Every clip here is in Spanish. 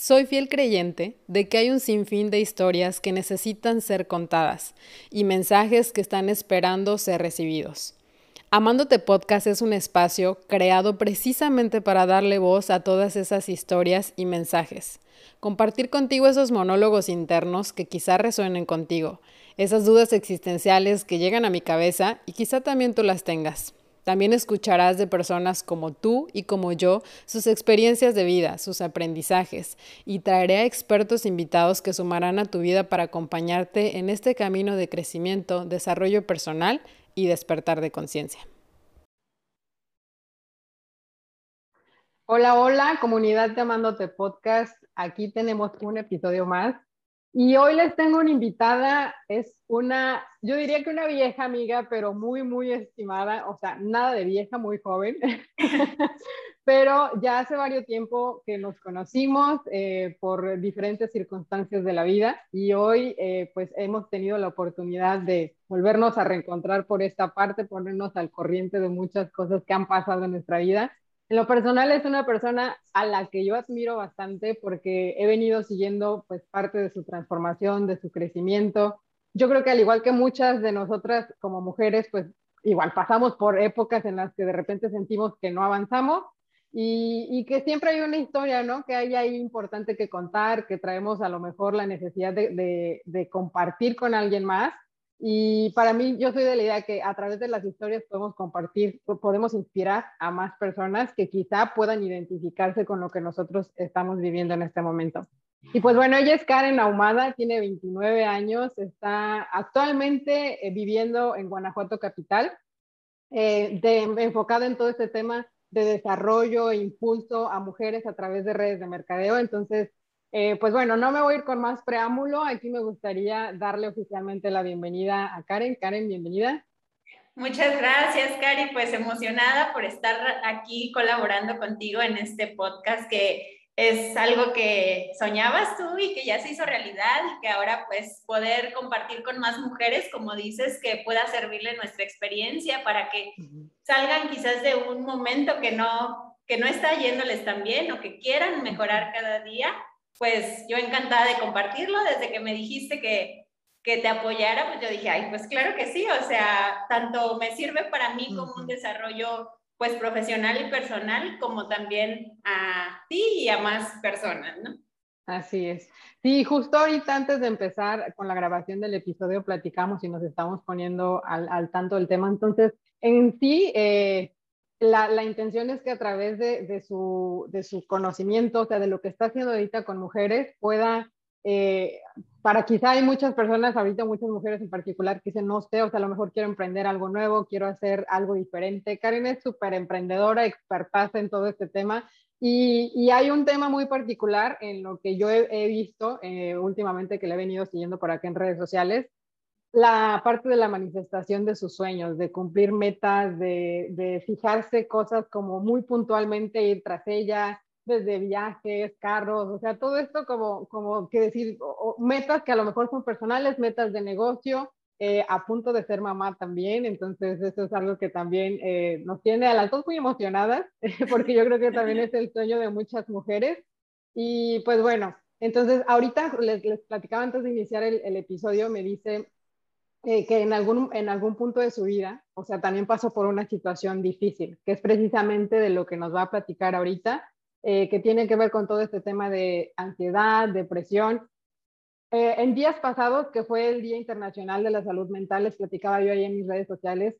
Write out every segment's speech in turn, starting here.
Soy fiel creyente de que hay un sinfín de historias que necesitan ser contadas y mensajes que están esperando ser recibidos. Amándote Podcast es un espacio creado precisamente para darle voz a todas esas historias y mensajes. Compartir contigo esos monólogos internos que quizá resuenen contigo, esas dudas existenciales que llegan a mi cabeza y quizá también tú las tengas. También escucharás de personas como tú y como yo sus experiencias de vida, sus aprendizajes, y traeré a expertos invitados que sumarán a tu vida para acompañarte en este camino de crecimiento, desarrollo personal y despertar de conciencia. Hola, hola, comunidad de Amándote Podcast. Aquí tenemos un episodio más y hoy les tengo una invitada, es una, yo diría que una vieja amiga, pero muy, muy estimada, o sea, nada de vieja, muy joven, pero ya hace varios tiempo que nos conocimos eh, por diferentes circunstancias de la vida y hoy eh, pues hemos tenido la oportunidad de volvernos a reencontrar por esta parte, ponernos al corriente de muchas cosas que han pasado en nuestra vida en lo personal es una persona a la que yo admiro bastante porque he venido siguiendo pues parte de su transformación, de su crecimiento. Yo creo que al igual que muchas de nosotras como mujeres, pues igual pasamos por épocas en las que de repente sentimos que no avanzamos y, que siempre hay una historia, ¿no? Que hay ahí importante que contar, que traemos a lo mejor la necesidad de, de compartir con alguien más y para mí, yo soy de la idea que a través de las historias podemos compartir, podemos inspirar a más personas que quizá puedan identificarse con lo que nosotros estamos viviendo en este momento. Y pues bueno, ella es Karen Ahumada, tiene 29 años, está actualmente eh, viviendo en Guanajuato Capital, eh, enfocada en todo este tema de desarrollo e impulso a mujeres a través de redes de mercadeo. Entonces, eh, pues bueno, no me voy a ir con más preámbulo. Aquí me gustaría darle oficialmente la bienvenida a Karen. Karen, bienvenida. Muchas gracias, Cari. Pues emocionada por estar aquí colaborando contigo en este podcast que es algo que soñabas tú y que ya se hizo realidad y que ahora pues poder compartir con más mujeres, como dices, que pueda servirle nuestra experiencia para que salgan quizás de un momento que no, que no está yéndoles tan bien o que quieran mejorar cada día pues yo encantada de compartirlo. Desde que me dijiste que, que te apoyara, pues yo dije, ay, pues claro que sí, o sea, tanto me sirve para mí como un desarrollo pues profesional y personal, como también a ti y a más personas, ¿no? Así es. Sí, justo ahorita antes de empezar con la grabación del episodio platicamos y nos estamos poniendo al, al tanto del tema. Entonces, en sí, eh, la, intención es que a través de, su, conocimiento, o sea, de lo que está haciendo ahorita con mujeres, pueda, eh, para quizá hay muchas personas, ahorita muchas mujeres en particular, que dicen, no sé, o sea, a lo mejor quiero emprender algo nuevo, quiero hacer algo diferente. Karen es súper emprendedora, expertaza en todo este tema. Y, hay un tema muy particular en lo que yo he, visto eh, últimamente que le he venido siguiendo por acá en redes sociales, la parte de la manifestación de sus sueños, de cumplir metas, de, fijarse cosas como muy puntualmente ir tras ella, desde viajes, carros, o sea, todo esto como, como que decir, metas que a lo mejor son personales, metas de negocio, eh, a punto de ser mamá también, entonces eso es algo que también eh, nos tiene a las dos muy emocionadas, porque yo creo que también es el sueño de muchas mujeres. Y pues bueno, entonces ahorita les, les platicaba antes de iniciar el, el episodio, me dice eh, que en algún, en algún punto de su vida, o sea, también pasó por una situación difícil, que es precisamente de lo que nos va a platicar ahorita, eh, que tiene que ver con todo este tema de ansiedad, depresión. Eh, en días pasados, que fue el Día Internacional de la Salud Mental, les platicaba yo ahí en mis redes sociales,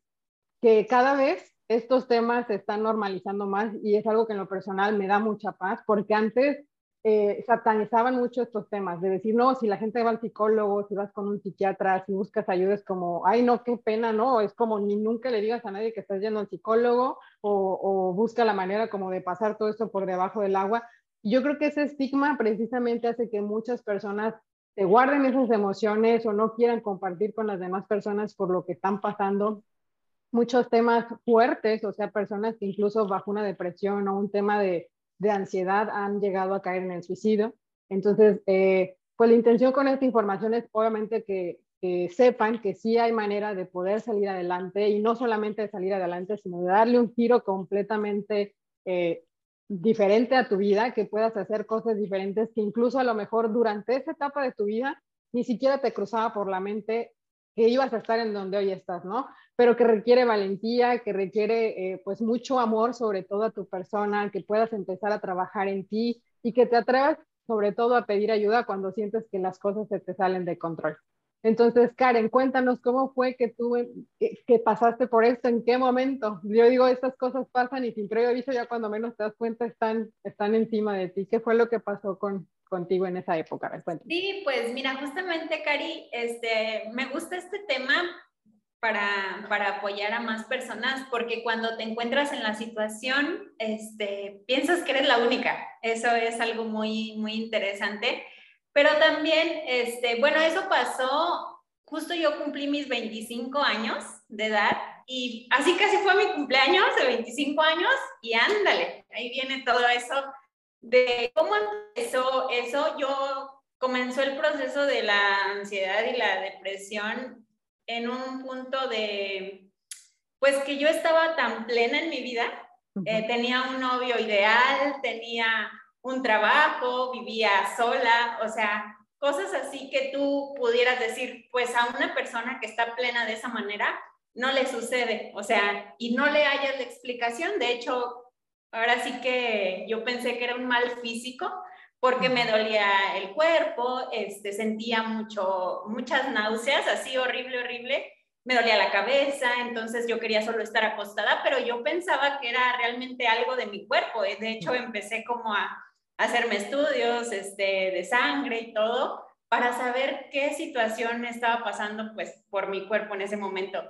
que cada vez estos temas se están normalizando más y es algo que en lo personal me da mucha paz, porque antes eh, satanizaban mucho estos temas, de decir, no, si la gente va al psicólogo, si vas con un psiquiatra, si buscas ayuda, es como, ay, no, qué pena, ¿no? Es como ni nunca le digas a nadie que estás yendo al psicólogo o, busca la manera como de pasar todo esto por debajo del agua. Yo creo que ese estigma precisamente hace que muchas personas se guarden esas emociones o no quieran compartir con las demás personas por lo que están pasando. Muchos temas fuertes, o sea, personas que incluso bajo una depresión o un tema de, de ansiedad han llegado a caer en el suicidio. Entonces, eh, pues la intención con esta información es obviamente que, sepan que sí hay manera de poder salir adelante y no solamente salir adelante, sino de darle un giro completamente eh, diferente a tu vida, que puedas hacer cosas diferentes que incluso a lo mejor durante esa etapa de tu vida ni siquiera te cruzaba por la mente que ibas a estar en donde hoy estás, ¿no? Pero que requiere valentía, que requiere eh, pues mucho amor sobre todo a tu persona, que puedas empezar a trabajar en ti y que te atrevas sobre todo a pedir ayuda cuando sientes que las cosas se te salen de control. Entonces, Karen, cuéntanos cómo fue que tú que, pasaste por esto, en qué momento. Yo digo, estas cosas pasan y sin previo aviso ya cuando menos te das cuenta están, están encima de ti. ¿Qué fue lo que pasó con, contigo en esa época? Sí, pues mira, justamente, Cari, este, me gusta este tema para, para, apoyar a más personas, porque cuando te encuentras en la situación, este, piensas que eres la única. Eso es algo muy, muy interesante. Pero también, este, bueno, eso pasó, justo yo cumplí mis 25 años de edad y así casi fue mi cumpleaños de 25 años y ándale, ahí viene todo eso de cómo empezó eso. Yo comenzó el proceso de la ansiedad y la depresión en un punto de, pues que yo estaba tan plena en mi vida, eh, tenía un novio ideal, tenía un trabajo, vivía sola, o sea, cosas así que tú pudieras decir, pues a una persona que está plena de esa manera, no le sucede, o sea, y no le hayas la explicación. De hecho, ahora sí que yo pensé que era un mal físico porque me dolía el cuerpo, este, sentía mucho, muchas náuseas, así horrible, horrible, me dolía la cabeza, entonces yo quería solo estar acostada, pero yo pensaba que era realmente algo de mi cuerpo. De hecho, empecé como a hacerme estudios este, de sangre y todo para saber qué situación estaba pasando pues por mi cuerpo en ese momento.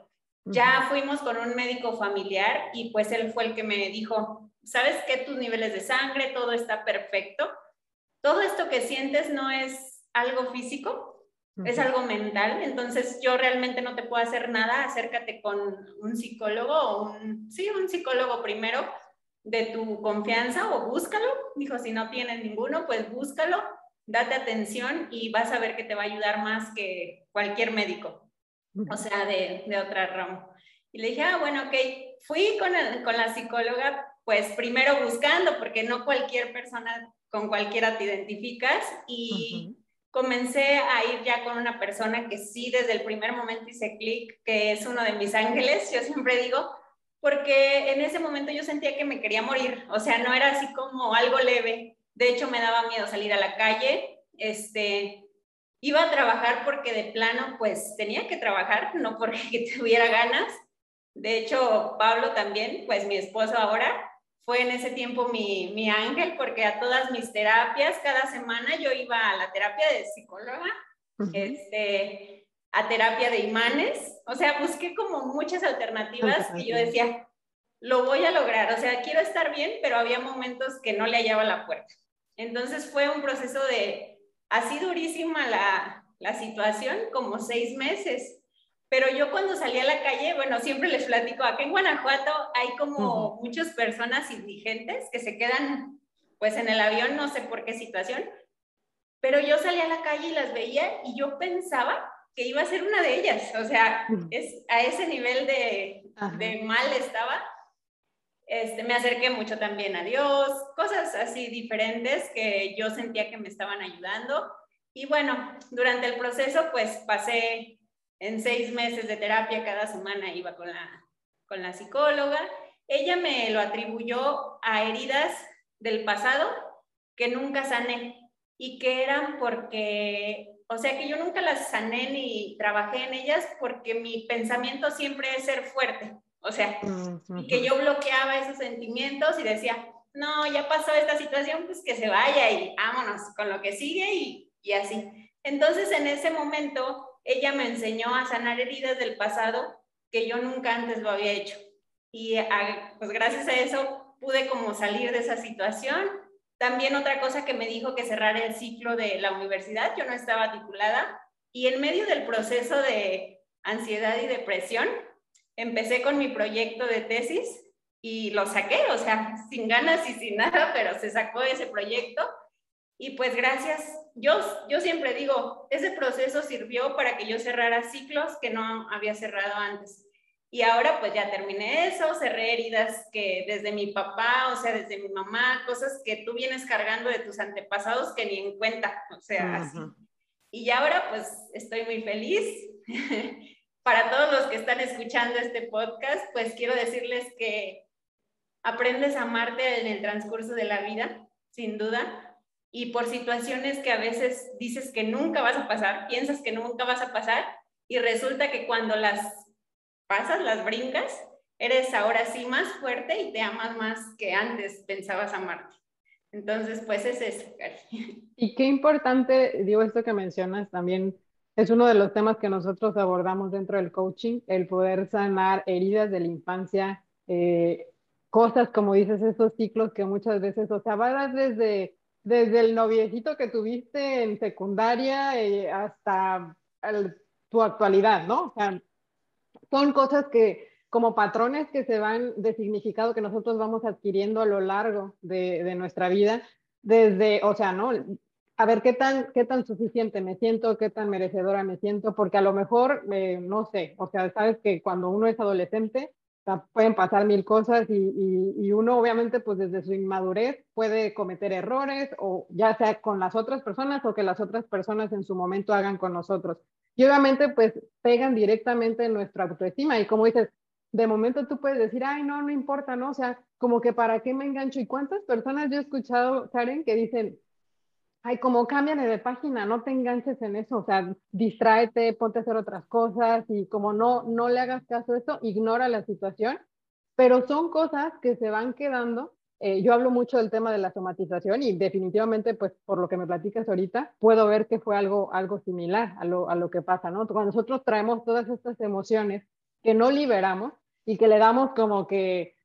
Ya fuimos con un médico familiar y pues él fue el que me dijo, ¿sabes qué? Tus niveles de sangre, todo está perfecto. Todo esto que sientes no es algo físico, es algo mental, entonces yo realmente no te puedo hacer nada, acércate con un psicólogo o un, sí, un psicólogo primero de tu confianza o búscalo. Dijo, si no tienes ninguno, pues búscalo, date atención y vas a ver que te va a ayudar más que cualquier médico, o sea, de, de otra rama. Y le dije, ah, bueno, ok, fui con, con la psicóloga, pues primero buscando, porque no cualquier persona, con cualquiera te identificas y... Comencé a ir ya con una persona que sí desde el primer momento hice clic, que es uno de mis ángeles. Yo siempre digo, porque en ese momento yo sentía que me quería morir, o sea, no era así como algo leve. De hecho, me daba miedo salir a la calle, este, iba a trabajar porque de plano, pues tenía que trabajar, no porque tuviera ganas. De hecho, Pablo también, pues mi esposo ahora, fue en ese tiempo mi, mi ángel, porque a todas mis terapias, cada semana yo iba a la terapia de psicóloga, este, a terapia de imanes, o sea, busqué como muchas alternativas y yo decía, lo voy a lograr, o sea, quiero estar bien, pero había momentos que no le hallaba la puerta. Entonces fue un proceso de, así durísima la, la situación, como seis meses. Pero yo cuando salí a la calle, bueno, siempre les platico, acá en Guanajuato hay como muchas personas indigentes que se quedan pues en el avión, no sé por qué situación, pero yo salí a la calle y las veía y yo pensaba que iba a ser una de ellas. O sea, es, a ese nivel de, de mal estaba. Este, me acerqué mucho también a Dios, cosas así diferentes que yo sentía que me estaban ayudando. Y bueno, durante el proceso, pues pasé en seis meses de terapia, cada semana iba con la, con la psicóloga. Ella me lo atribuyó a heridas del pasado que nunca sané y que eran porque o sea que yo nunca las sané ni trabajé en ellas porque mi pensamiento siempre es ser fuerte. O sea, que yo bloqueaba esos sentimientos y decía, no, ya pasó esta situación, pues que se vaya y vámonos con lo que sigue y, y así. Entonces en ese momento ella me enseñó a sanar heridas del pasado que yo nunca antes lo había hecho. Y pues gracias a eso pude como salir de esa situación también otra cosa que me dijo que cerrar el ciclo de la universidad, yo no estaba titulada y en medio del proceso de ansiedad y depresión, empecé con mi proyecto de tesis y lo saqué, o sea, sin ganas y sin nada, pero se sacó ese proyecto. Y pues gracias, yo, yo siempre digo, ese proceso sirvió para que yo cerrara ciclos que no había cerrado antes. Y ahora pues ya terminé eso, cerré heridas que desde mi papá, o sea, desde mi mamá, cosas que tú vienes cargando de tus antepasados que ni en cuenta, o sea, así. Y ahora pues estoy muy feliz. Para todos los que están escuchando este podcast, pues quiero decirles que aprendes a amarte en el transcurso de la vida, sin duda, y por situaciones que a veces dices que nunca vas a pasar, piensas que nunca vas a pasar, y resulta que cuando las pasas, las brincas, eres ahora sí más fuerte y te amas más que antes pensabas amarte. Entonces, pues es eso, Y qué importante, digo, esto que mencionas también es uno de los temas que nosotros abordamos dentro del coaching, el poder sanar heridas de la infancia, eh, cosas como dices, esos ciclos que muchas veces, o sea, vas desde, desde el noviecito que tuviste en secundaria eh, hasta tu actualidad, ¿no? O sea, son cosas que, como patrones que se van de significado que nosotros vamos adquiriendo a lo largo de, de nuestra vida, desde, o sea, ¿no? A ver, ¿qué tan, ¿qué tan suficiente me siento? ¿Qué tan merecedora me siento? Porque a lo mejor, eh, no sé, o sea, sabes que cuando uno es adolescente, pueden pasar mil cosas y, y, y, uno obviamente pues desde su inmadurez puede cometer errores o ya sea con las otras personas o que las otras personas en su momento hagan con nosotros. Y obviamente pues pegan directamente en nuestra autoestima y como dices, de momento tú puedes decir, ay, no, no importa, ¿no? O sea, como que para qué me engancho. ¿Y cuántas personas yo he escuchado, Karen, que dicen, ay, como cámbiale de página, no te enganches en eso, o sea, distráete, ponte a hacer otras cosas y como no, no le hagas caso a esto, ignora la situación, pero son cosas que se van quedando eh, yo hablo mucho del tema de la somatización y definitivamente, pues por lo que me platicas ahorita, puedo ver que fue algo, algo similar a lo, a lo que pasa, ¿no? Cuando nosotros traemos todas estas emociones que no liberamos y que le damos como que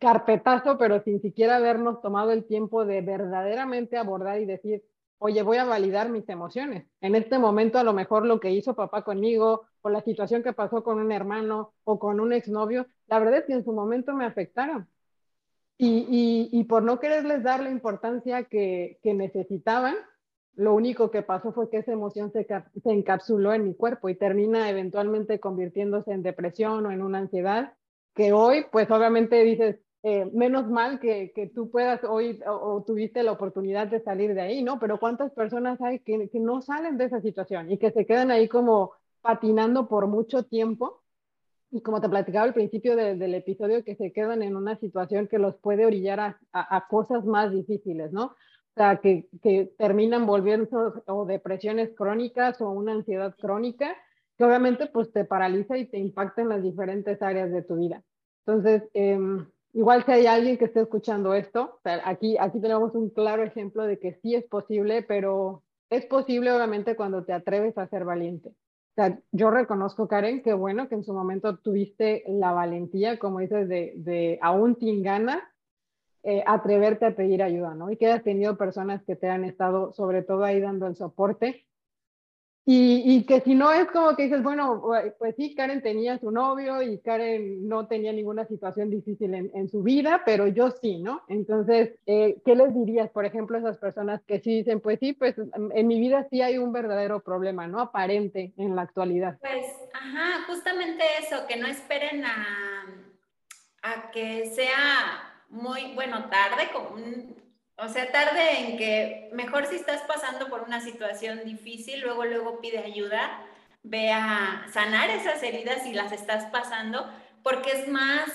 carpetazo, pero sin siquiera habernos tomado el tiempo de verdaderamente abordar y decir, oye, voy a validar mis emociones. En este momento a lo mejor lo que hizo papá conmigo o la situación que pasó con un hermano o con un exnovio, la verdad es que en su momento me afectaron y, y, por no quererles dar la importancia que, que, necesitaban, lo único que pasó fue que esa emoción se, se, encapsuló en mi cuerpo y termina eventualmente convirtiéndose en depresión o en una ansiedad, que hoy, pues obviamente dices, eh, menos mal que, que, tú puedas hoy o, tuviste la oportunidad de salir de ahí, ¿no? Pero ¿cuántas personas hay que, que no salen de esa situación y que se quedan ahí como patinando por mucho tiempo? y como te platicaba al principio del episodio, que se quedan en una situación que los puede orillar a, a, cosas más difíciles, ¿no? O sea, que, que terminan volviendo o depresiones crónicas o una ansiedad crónica, que obviamente pues te paraliza y te impacta en las diferentes áreas de tu vida. Entonces, eh, igual si hay alguien que esté escuchando esto, aquí, aquí tenemos un claro ejemplo de que sí es posible, pero es posible obviamente cuando te atreves a ser valiente. Yo reconozco, Karen, que bueno que en su momento tuviste la valentía, como dices, de, de aún sin ganas, eh, atreverte a pedir ayuda, ¿no? Y que has tenido personas que te han estado, sobre todo ahí dando el soporte y, y, que si no es como que dices, bueno, pues sí, Karen tenía su novio y Karen no tenía ninguna situación difícil en, en su vida, pero yo sí, ¿no? Entonces, eh, ¿qué les dirías, por ejemplo, a esas personas que sí dicen, pues sí, pues en mi vida sí hay un verdadero problema, ¿no? Aparente en la actualidad. Pues, ajá, justamente eso, que no esperen a, a que sea muy, bueno, tarde, como un, o sea, tarde en que mejor si estás pasando por una situación difícil, luego, luego pide ayuda, ve a sanar esas heridas si las estás pasando, porque es más,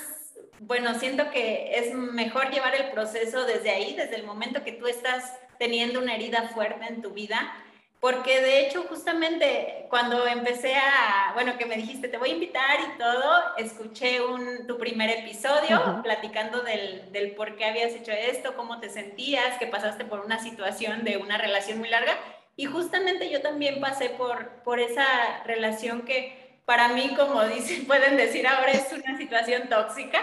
bueno, siento que es mejor llevar el proceso desde ahí, desde el momento que tú estás teniendo una herida fuerte en tu vida, porque de hecho justamente cuando empecé a, bueno, que me dijiste, te voy a invitar y todo, escuché un, tu primer episodio platicando del, del, por qué habías hecho esto, cómo te sentías, que pasaste por una situación de una relación muy larga. Y justamente yo también pasé por, por esa relación que para mí, como dicen, pueden decir ahora, es una situación tóxica.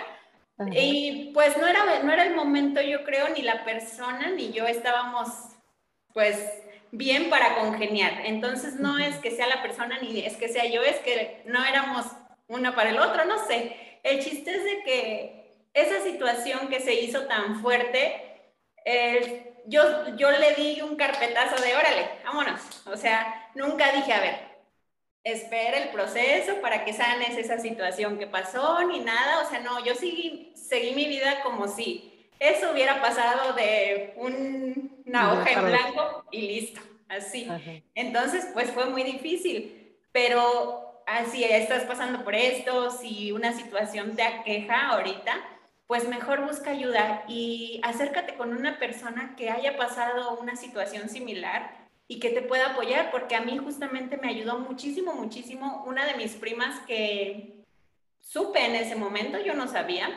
Y pues no era, no era el momento, yo creo, ni la persona ni yo estábamos pues bien para congeniar. Entonces no es que sea la persona ni es que sea yo, es que no éramos uno para el otro, no sé. El chiste es de que esa situación que se hizo tan fuerte, yo, yo le di un carpetazo de órale, vámonos. O sea, nunca dije, a ver, espera el proceso para que sanes esa situación que pasó, ni nada. O sea, no, yo seguí, seguí mi vida como si eso hubiera pasado de una hoja en blanco y listo, así. Entonces, pues fue muy difícil, pero así estás pasando por esto, si una situación te aqueja ahorita, pues mejor busca ayuda y acércate con una persona que haya pasado una situación similar y que te pueda apoyar, porque a mí justamente me ayudó muchísimo, muchísimo una de mis primas que supe en ese momento, yo no sabía,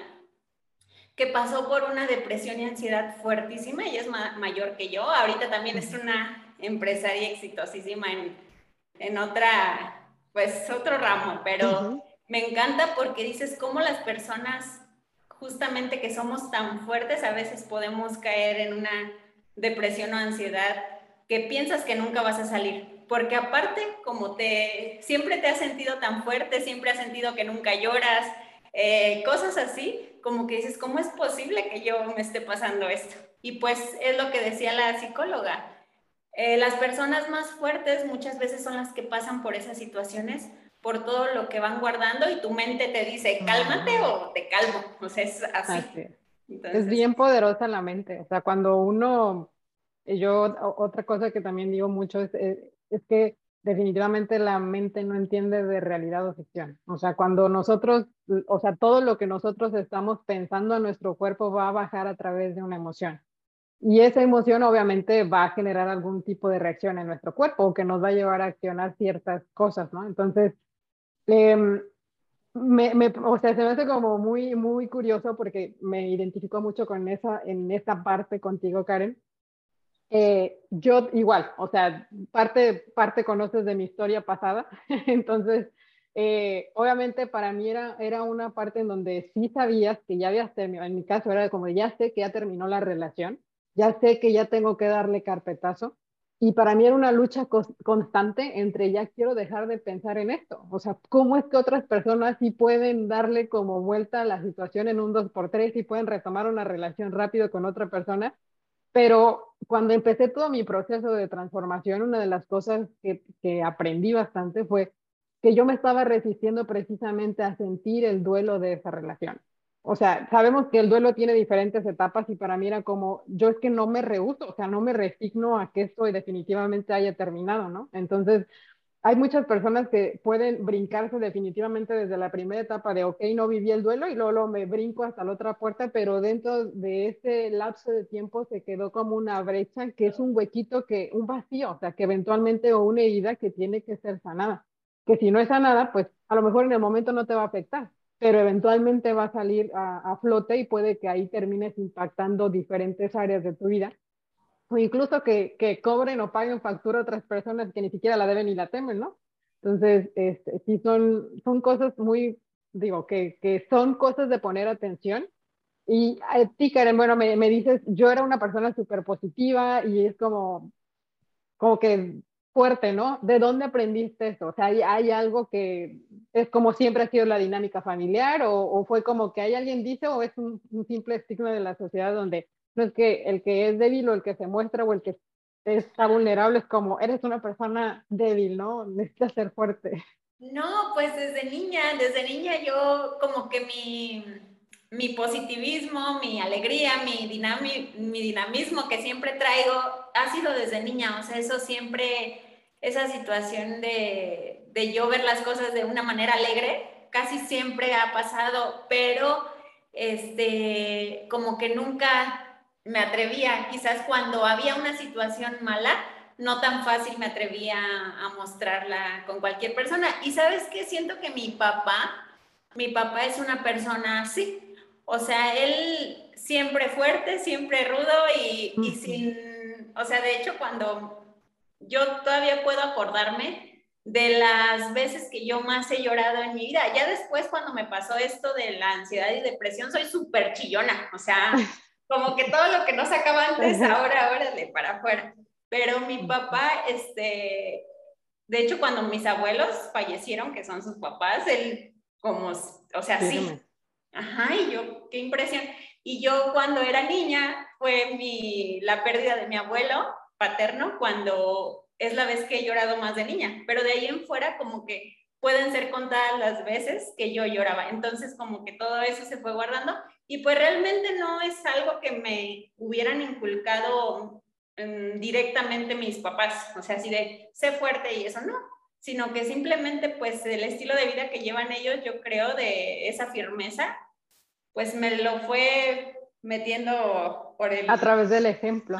que pasó por una depresión y ansiedad fuertísima, ella es mayor que yo, ahorita también es una empresaria exitosísima en, en otra, pues otro ramo, pero me encanta porque dices cómo las personas justamente que somos tan fuertes a veces podemos caer en una depresión o ansiedad que piensas que nunca vas a salir. Porque aparte, como te siempre te has sentido tan fuerte, siempre has sentido que nunca lloras, eh, cosas así, como que dices, ¿cómo es posible que yo me esté pasando esto? Y pues es lo que decía la psicóloga. Eh, las personas más fuertes muchas veces son las que pasan por esas situaciones, por todo lo que van guardando y tu mente te dice, cálmate o te calmo. O sea, es así. es bien poderosa la mente. O sea, cuando uno yo otra cosa que también digo mucho es, eh, es, que definitivamente la mente no entiende de realidad o ficción. O sea, cuando nosotros, o sea, todo lo que nosotros estamos pensando en nuestro cuerpo va a bajar a través de una emoción. Y esa emoción obviamente va a generar algún tipo de reacción en nuestro cuerpo o que nos va a llevar a accionar ciertas cosas, ¿no? Entonces, em, me, o sea, se me hace como muy, muy curioso porque me identifico mucho con esa, en esta parte contigo, Karen, eh, yo igual, o sea, parte, parte conoces de mi historia pasada, entonces, eh, obviamente para mí era, era una parte en donde sí sabías que ya habías terminado, en mi caso era como, ya sé que ya terminó la relación, ya sé que ya tengo que darle carpetazo, y para mí era una lucha constante entre ya quiero dejar de pensar en esto. O sea, ¿cómo es que otras personas sí pueden darle como vuelta a la situación en un 2x3 y pueden retomar una relación rápido con otra persona? Pero cuando empecé todo mi proceso de transformación, una de las cosas que, que, aprendí bastante fue que yo me estaba resistiendo precisamente a sentir el duelo de esa relación. O sea, sabemos que el duelo tiene diferentes etapas y para mí era como, yo es que no me rehuso, o sea, no me resigno a que esto definitivamente haya terminado, ¿no? Entonces, hay muchas personas que pueden brincarse definitivamente desde la primera etapa de, ok, no viví el duelo y luego, me brinco hasta la otra puerta, pero dentro de ese lapso de tiempo se quedó como una brecha que es un huequito, que un vacío, o sea, que eventualmente o una herida que tiene que ser sanada, que si no es sanada, pues a lo mejor en el momento no te va a afectar, pero eventualmente va a salir a, a flote y puede que ahí termines impactando diferentes áreas de tu vida o incluso que, cobren o paguen factura a otras personas que ni siquiera la deben ni la temen, ¿no? Entonces, este, sí son, son cosas muy, digo, que, son cosas de poner atención. Y a bueno, me, me dices, yo era una persona súper positiva y es como, como que fuerte, ¿no? ¿De dónde aprendiste eso? O sea, ¿hay, algo que es como siempre ha sido la dinámica familiar o, fue como que hay alguien dice o es un simple estigma de la sociedad donde no es que el que es débil o el que se muestra o el que está vulnerable es como, eres una persona débil, ¿no? Necesitas ser fuerte. No, pues desde niña, desde niña yo como que mi, mi positivismo, mi alegría, mi, dinami, mi dinamismo que siempre traigo ha sido desde niña, o sea, eso siempre, esa situación de, de yo ver las cosas de una manera alegre, casi siempre ha pasado, pero este, como que nunca me atrevía, quizás cuando había una situación mala, no tan fácil me atrevía a mostrarla con cualquier persona. Y sabes qué, siento que mi papá, mi papá es una persona así. O sea, él siempre fuerte, siempre rudo y, y sin, o sea, de hecho cuando yo todavía puedo acordarme de las veces que yo más he llorado en mi vida. Ya después cuando me pasó esto de la ansiedad y depresión, soy súper chillona. O sea, como que todo lo que no sacaba antes, ahora, ahora le para afuera. Pero mi papá, este, de hecho, cuando mis abuelos fallecieron, que son sus papás, él como, o sea, sí. Ajá, y yo, qué impresión. Y yo cuando era niña, fue mi, la pérdida de mi abuelo paterno, cuando es la vez que he llorado más de niña, pero de ahí en fuera como que pueden ser contadas las veces que yo lloraba. Entonces como que todo eso se fue guardando y pues realmente no es algo que me hubieran inculcado mm, directamente mis papás, o sea, así de sé fuerte y eso no, sino que simplemente pues el estilo de vida que llevan ellos, yo creo, de esa firmeza, pues me lo fue metiendo por el... A través del ejemplo.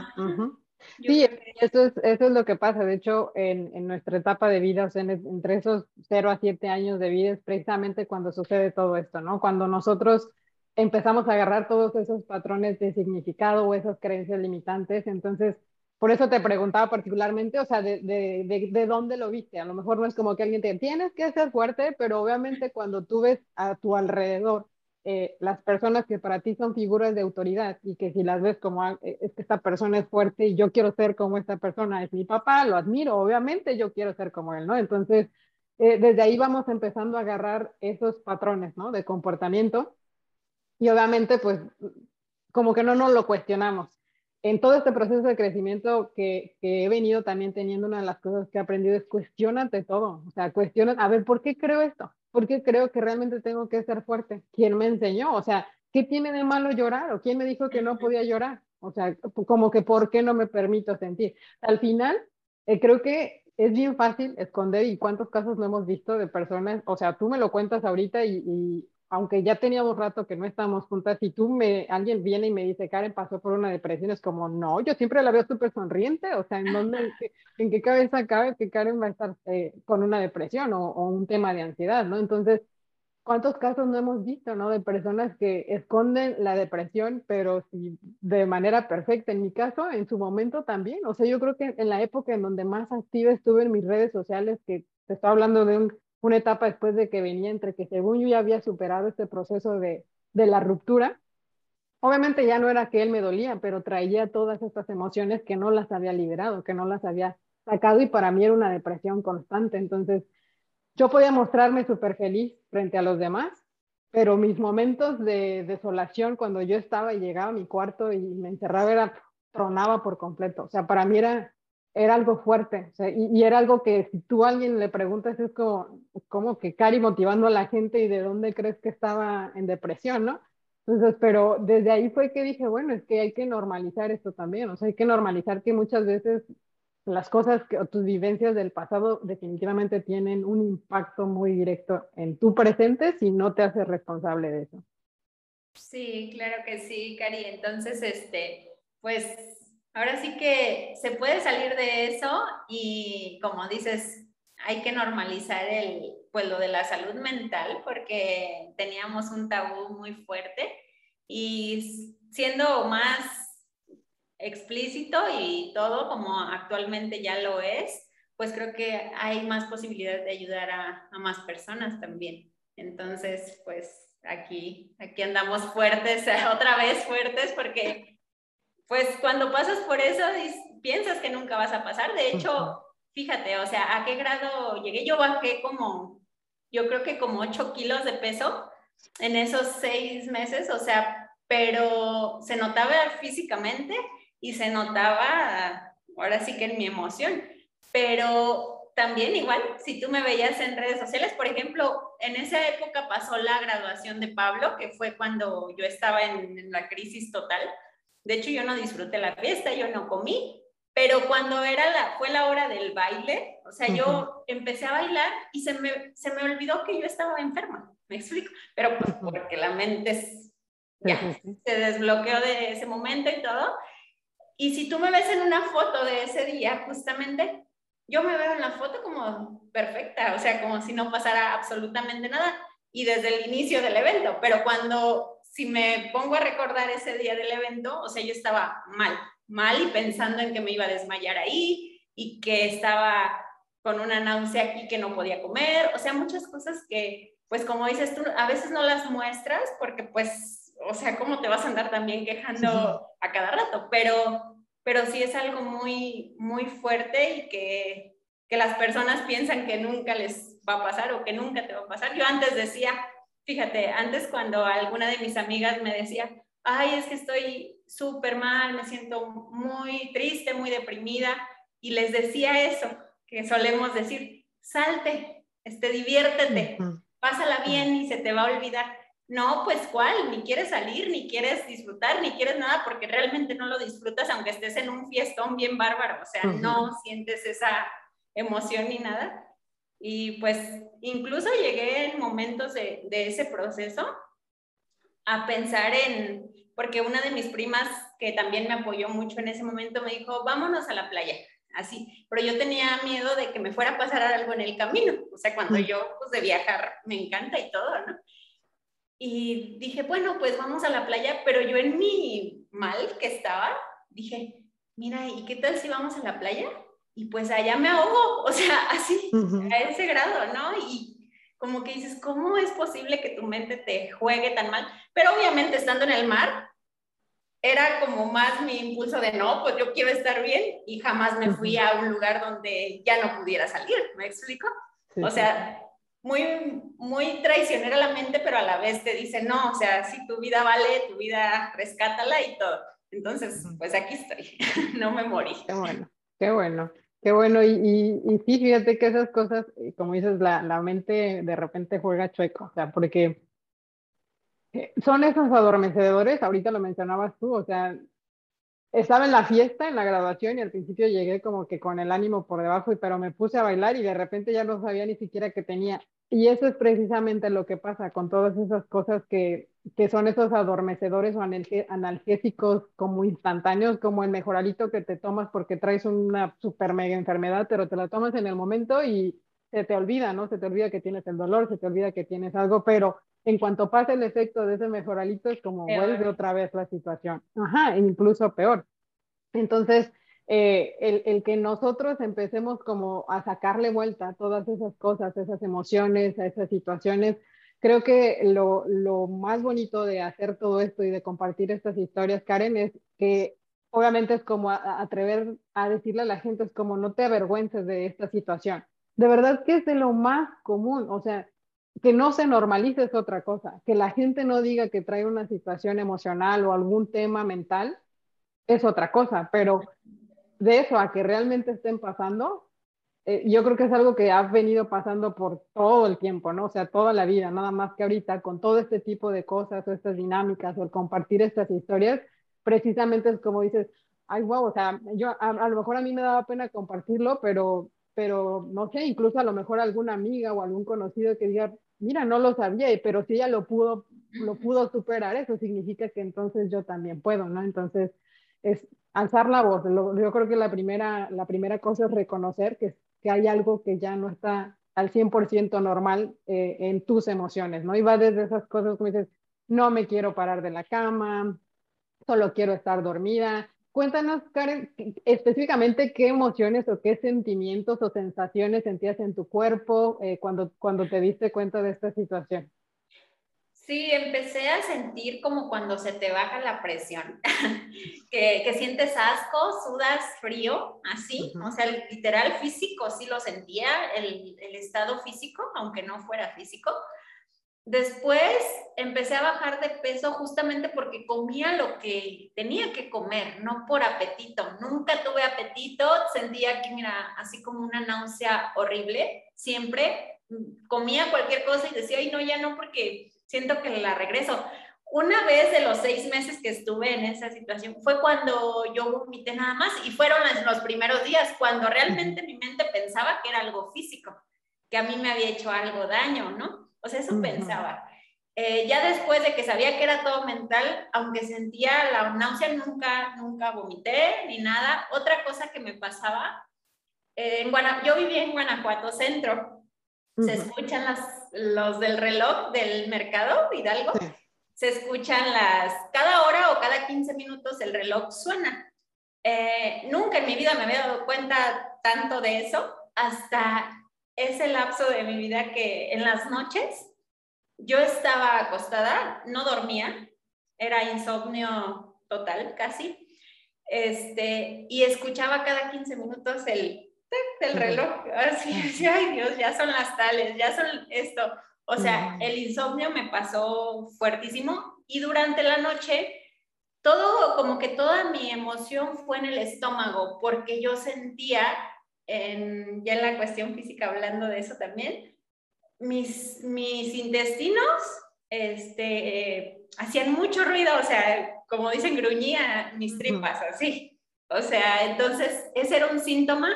Sí, eso es, eso es lo que pasa. De hecho, en, en nuestra etapa de vida, o sea, entre esos 0 a 7 años de vida, es precisamente cuando sucede todo esto, ¿no? Cuando nosotros empezamos a agarrar todos esos patrones de significado o esas creencias limitantes. Entonces, por eso te preguntaba particularmente, o sea, de, de, de, dónde lo viste. A lo mejor no es como que alguien te tienes que ser fuerte, pero obviamente cuando tú ves a tu alrededor eh, las personas que para ti son figuras de autoridad y que si las ves como ah, eh, es que esta persona es fuerte y yo quiero ser como esta persona, es mi papá, lo admiro, obviamente yo quiero ser como él, ¿no? Entonces, eh, desde ahí vamos empezando a agarrar esos patrones, ¿no? De comportamiento y obviamente, pues, como que no nos lo cuestionamos. En todo este proceso de crecimiento que, que, he venido también teniendo, una de las cosas que he aprendido es cuestionate todo. O sea, cuestiona, a ver, ¿por qué creo esto? ¿Por qué creo que realmente tengo que ser fuerte? ¿Quién me enseñó? O sea, ¿qué tiene de malo llorar? ¿O quién me dijo que no podía llorar? O sea, como que ¿por qué no me permito sentir? Al final, eh, creo que es bien fácil esconder y cuántos casos no hemos visto de personas, o sea, tú me lo cuentas ahorita y aunque ya teníamos rato que no estábamos juntas, y tú me, alguien viene y me dice, Karen pasó por una depresión, es como, no, yo siempre la veo súper sonriente, o sea, ¿en dónde, en qué cabeza cabe que Karen va a estar eh, con una depresión o, o, un tema de ansiedad, ¿no? Entonces, ¿cuántos casos no hemos visto, ¿no? De personas que esconden la depresión, pero sí, de manera perfecta. En mi caso, en su momento también, o sea, yo creo que en la época en donde más activa estuve en mis redes sociales, que te estaba hablando de un una etapa después de que venía entre que según yo ya había superado este proceso de, de la ruptura, obviamente ya no era que él me dolía, pero traía todas estas emociones que no las había liberado, que no las había sacado y para mí era una depresión constante. Entonces, yo podía mostrarme súper feliz frente a los demás, pero mis momentos de desolación cuando yo estaba y llegaba a mi cuarto y me encerraba era tronaba por completo. O sea, para mí era era algo fuerte, y, era algo que si tú a alguien le preguntas es como, como que Cari motivando a la gente y de dónde crees que estaba en depresión, ¿no? Entonces, pero desde ahí fue que dije, bueno, es que hay que normalizar esto también, o sea, hay que normalizar que muchas veces las cosas que, o tus vivencias del pasado definitivamente tienen un impacto muy directo en tu presente si no te haces responsable de eso. Sí, claro que sí, Cari. Entonces, este, pues Ahora sí que se puede salir de eso y como dices, hay que normalizar el, pues lo de la salud mental porque teníamos un tabú muy fuerte y siendo más explícito y todo como actualmente ya lo es, pues creo que hay más posibilidades de ayudar a, a más personas también. Entonces, pues aquí, aquí andamos fuertes, otra vez fuertes porque pues cuando pasas por eso piensas que nunca vas a pasar. De hecho, fíjate, o sea, ¿a qué grado llegué? Yo bajé como, yo creo que como 8 kilos de peso en esos seis meses, o sea, pero se notaba físicamente y se notaba, ahora sí que en mi emoción, pero también igual, si tú me veías en redes sociales, por ejemplo, en esa época pasó la graduación de Pablo, que fue cuando yo estaba en, en la crisis total de hecho, yo no disfruté la fiesta, yo no comí, pero cuando era la, fue la hora del baile, o sea, yo empecé a bailar y se me, se me olvidó que yo estaba enferma, me explico, pero pues porque la mente ya, se desbloqueó de ese momento y todo. Y si tú me ves en una foto de ese día, justamente, yo me veo en la foto como perfecta, o sea, como si no pasara absolutamente nada, y desde el inicio del evento, pero cuando si me pongo a recordar ese día del evento, o sea, yo estaba mal, mal y pensando en que me iba a desmayar ahí y que estaba con una náusea aquí que no podía comer, o sea, muchas cosas que, pues como dices tú, a veces no las muestras porque pues, o sea, ¿cómo te vas a andar también quejando a cada rato? Pero, pero sí es algo muy, muy fuerte y que, que las personas piensan que nunca les va a pasar o que nunca te va a pasar. Yo antes decía, Fíjate, antes cuando alguna de mis amigas me decía, ay, es que estoy súper mal, me siento muy triste, muy deprimida, y les decía eso, que solemos decir, salte, este, diviértete, pásala bien y se te va a olvidar. No, pues cuál, ni quieres salir, ni quieres disfrutar, ni quieres nada, porque realmente no lo disfrutas aunque estés en un fiestón bien bárbaro, o sea, no sientes esa emoción ni nada. Y pues incluso llegué en momentos de, de ese proceso a pensar en, porque una de mis primas que también me apoyó mucho en ese momento me dijo, vámonos a la playa, así, pero yo tenía miedo de que me fuera a pasar algo en el camino, o sea, cuando yo, pues de viajar, me encanta y todo, ¿no? Y dije, bueno, pues vamos a la playa, pero yo en mi mal que estaba, dije, mira, ¿y qué tal si vamos a la playa? Y pues allá me ahogo, o sea, así, a ese grado, ¿no? Y como que dices, ¿cómo es posible que tu mente te juegue tan mal? Pero obviamente estando en el mar, era como más mi impulso de no, pues yo quiero estar bien y jamás me fui a un lugar donde ya no pudiera salir, ¿me explico? o sea, muy, muy traicionera la mente, pero a la vez te dice, no, o sea, si tu vida vale, tu vida rescátala y todo. Entonces, pues aquí estoy, no me morí. Qué bueno, qué bueno. Qué bueno, y, sí, fíjate que esas cosas, eh, como dices, la, la mente de repente juega chueco, o sea, porque eh, son esos adormecedores, ahorita lo mencionabas tú, o sea, estaba en la fiesta, en la graduación, y al principio llegué como que con el ánimo por debajo, pero me puse a bailar y de repente ya no sabía ni siquiera que tenía. Y eso es precisamente lo que pasa con todas esas cosas que, que son esos adormecedores o analgésicos como instantáneos, como el mejoralito que te tomas porque traes una super mega enfermedad, pero te la tomas en el momento y se te olvida, ¿no? Se te olvida que tienes el dolor, se te olvida que tienes algo, pero en cuanto pasa el efecto de ese mejoralito es como vuelve otra vez la situación. Ajá, incluso peor. Entonces, eh, el, el, que nosotros empecemos como a sacarle vuelta a todas esas cosas, esas emociones, a esas situaciones, creo que lo, lo, más bonito de hacer todo esto y de compartir estas historias, Karen, es que obviamente es como atrever a decirle a la gente, es como no te avergüences de esta situación. De verdad que es de lo más común, o sea, que no se normalice es otra cosa, que la gente no diga que trae una situación emocional o algún tema mental es otra cosa, pero de eso a que realmente estén pasando, eh, yo creo que es algo que ha venido pasando por todo el tiempo, ¿no? O sea, toda la vida, nada más que ahorita, con todo este tipo de cosas o estas dinámicas o el compartir estas historias, precisamente es como dices, ay, wow, o sea, yo a, lo mejor a mí me daba pena compartirlo, pero, pero no sé, incluso a lo mejor alguna amiga o algún conocido que diga, mira, no lo sabía, pero si ella lo pudo, lo pudo superar, eso significa que entonces yo también puedo, ¿no? Entonces, es alzar la voz. yo creo que la primera, la primera cosa es reconocer que que hay algo que ya no está al 100% normal eh, en tus emociones, ¿no? Y va desde esas cosas como dices, no me quiero parar de la cama, solo quiero estar dormida. Cuéntanos, Karen, específicamente qué emociones o qué sentimientos o sensaciones sentías en tu cuerpo eh, cuando, cuando te diste cuenta de esta situación. Sí, empecé a sentir como cuando se te baja la presión, que, que, sientes asco, sudas frío, así, o sea, literal físico, sí lo sentía, el, el, estado físico, aunque no fuera físico. Después empecé a bajar de peso justamente porque comía lo que tenía que comer, no por apetito. Nunca tuve apetito, sentía que, mira, así como una náusea horrible, siempre mm, comía cualquier cosa y decía, ay, no, ya no, porque siento que la regreso. Una vez de los seis meses que estuve en esa situación fue cuando yo vomité nada más y fueron los primeros días cuando realmente mi mente pensaba que era algo físico, que a mí me había hecho algo daño, ¿no? O sea, eso pensaba. Eh, ya después de que sabía que era todo mental, aunque sentía la náusea, nunca, nunca vomité ni nada. Otra cosa que me pasaba, eh, en yo vivía en Guanajuato Centro, se escuchan las, los del reloj del mercado Hidalgo, se escuchan las, cada hora o cada 15 minutos el reloj suena. Eh, nunca en mi vida me había dado cuenta tanto de eso hasta ese lapso de mi vida que en las noches yo estaba acostada, no dormía, era insomnio total casi, este, y escuchaba cada 15 minutos el del reloj. Así, ay Dios, ya son las tales, ya son esto. O sea, el insomnio me pasó fuertísimo y durante la noche todo, como que toda mi emoción fue en el estómago, porque yo sentía, en, ya en la cuestión física hablando de eso también, mis, mis intestinos este, hacían mucho ruido, o sea, como dicen, gruñía mis tripas, así. O sea, entonces ese era un síntoma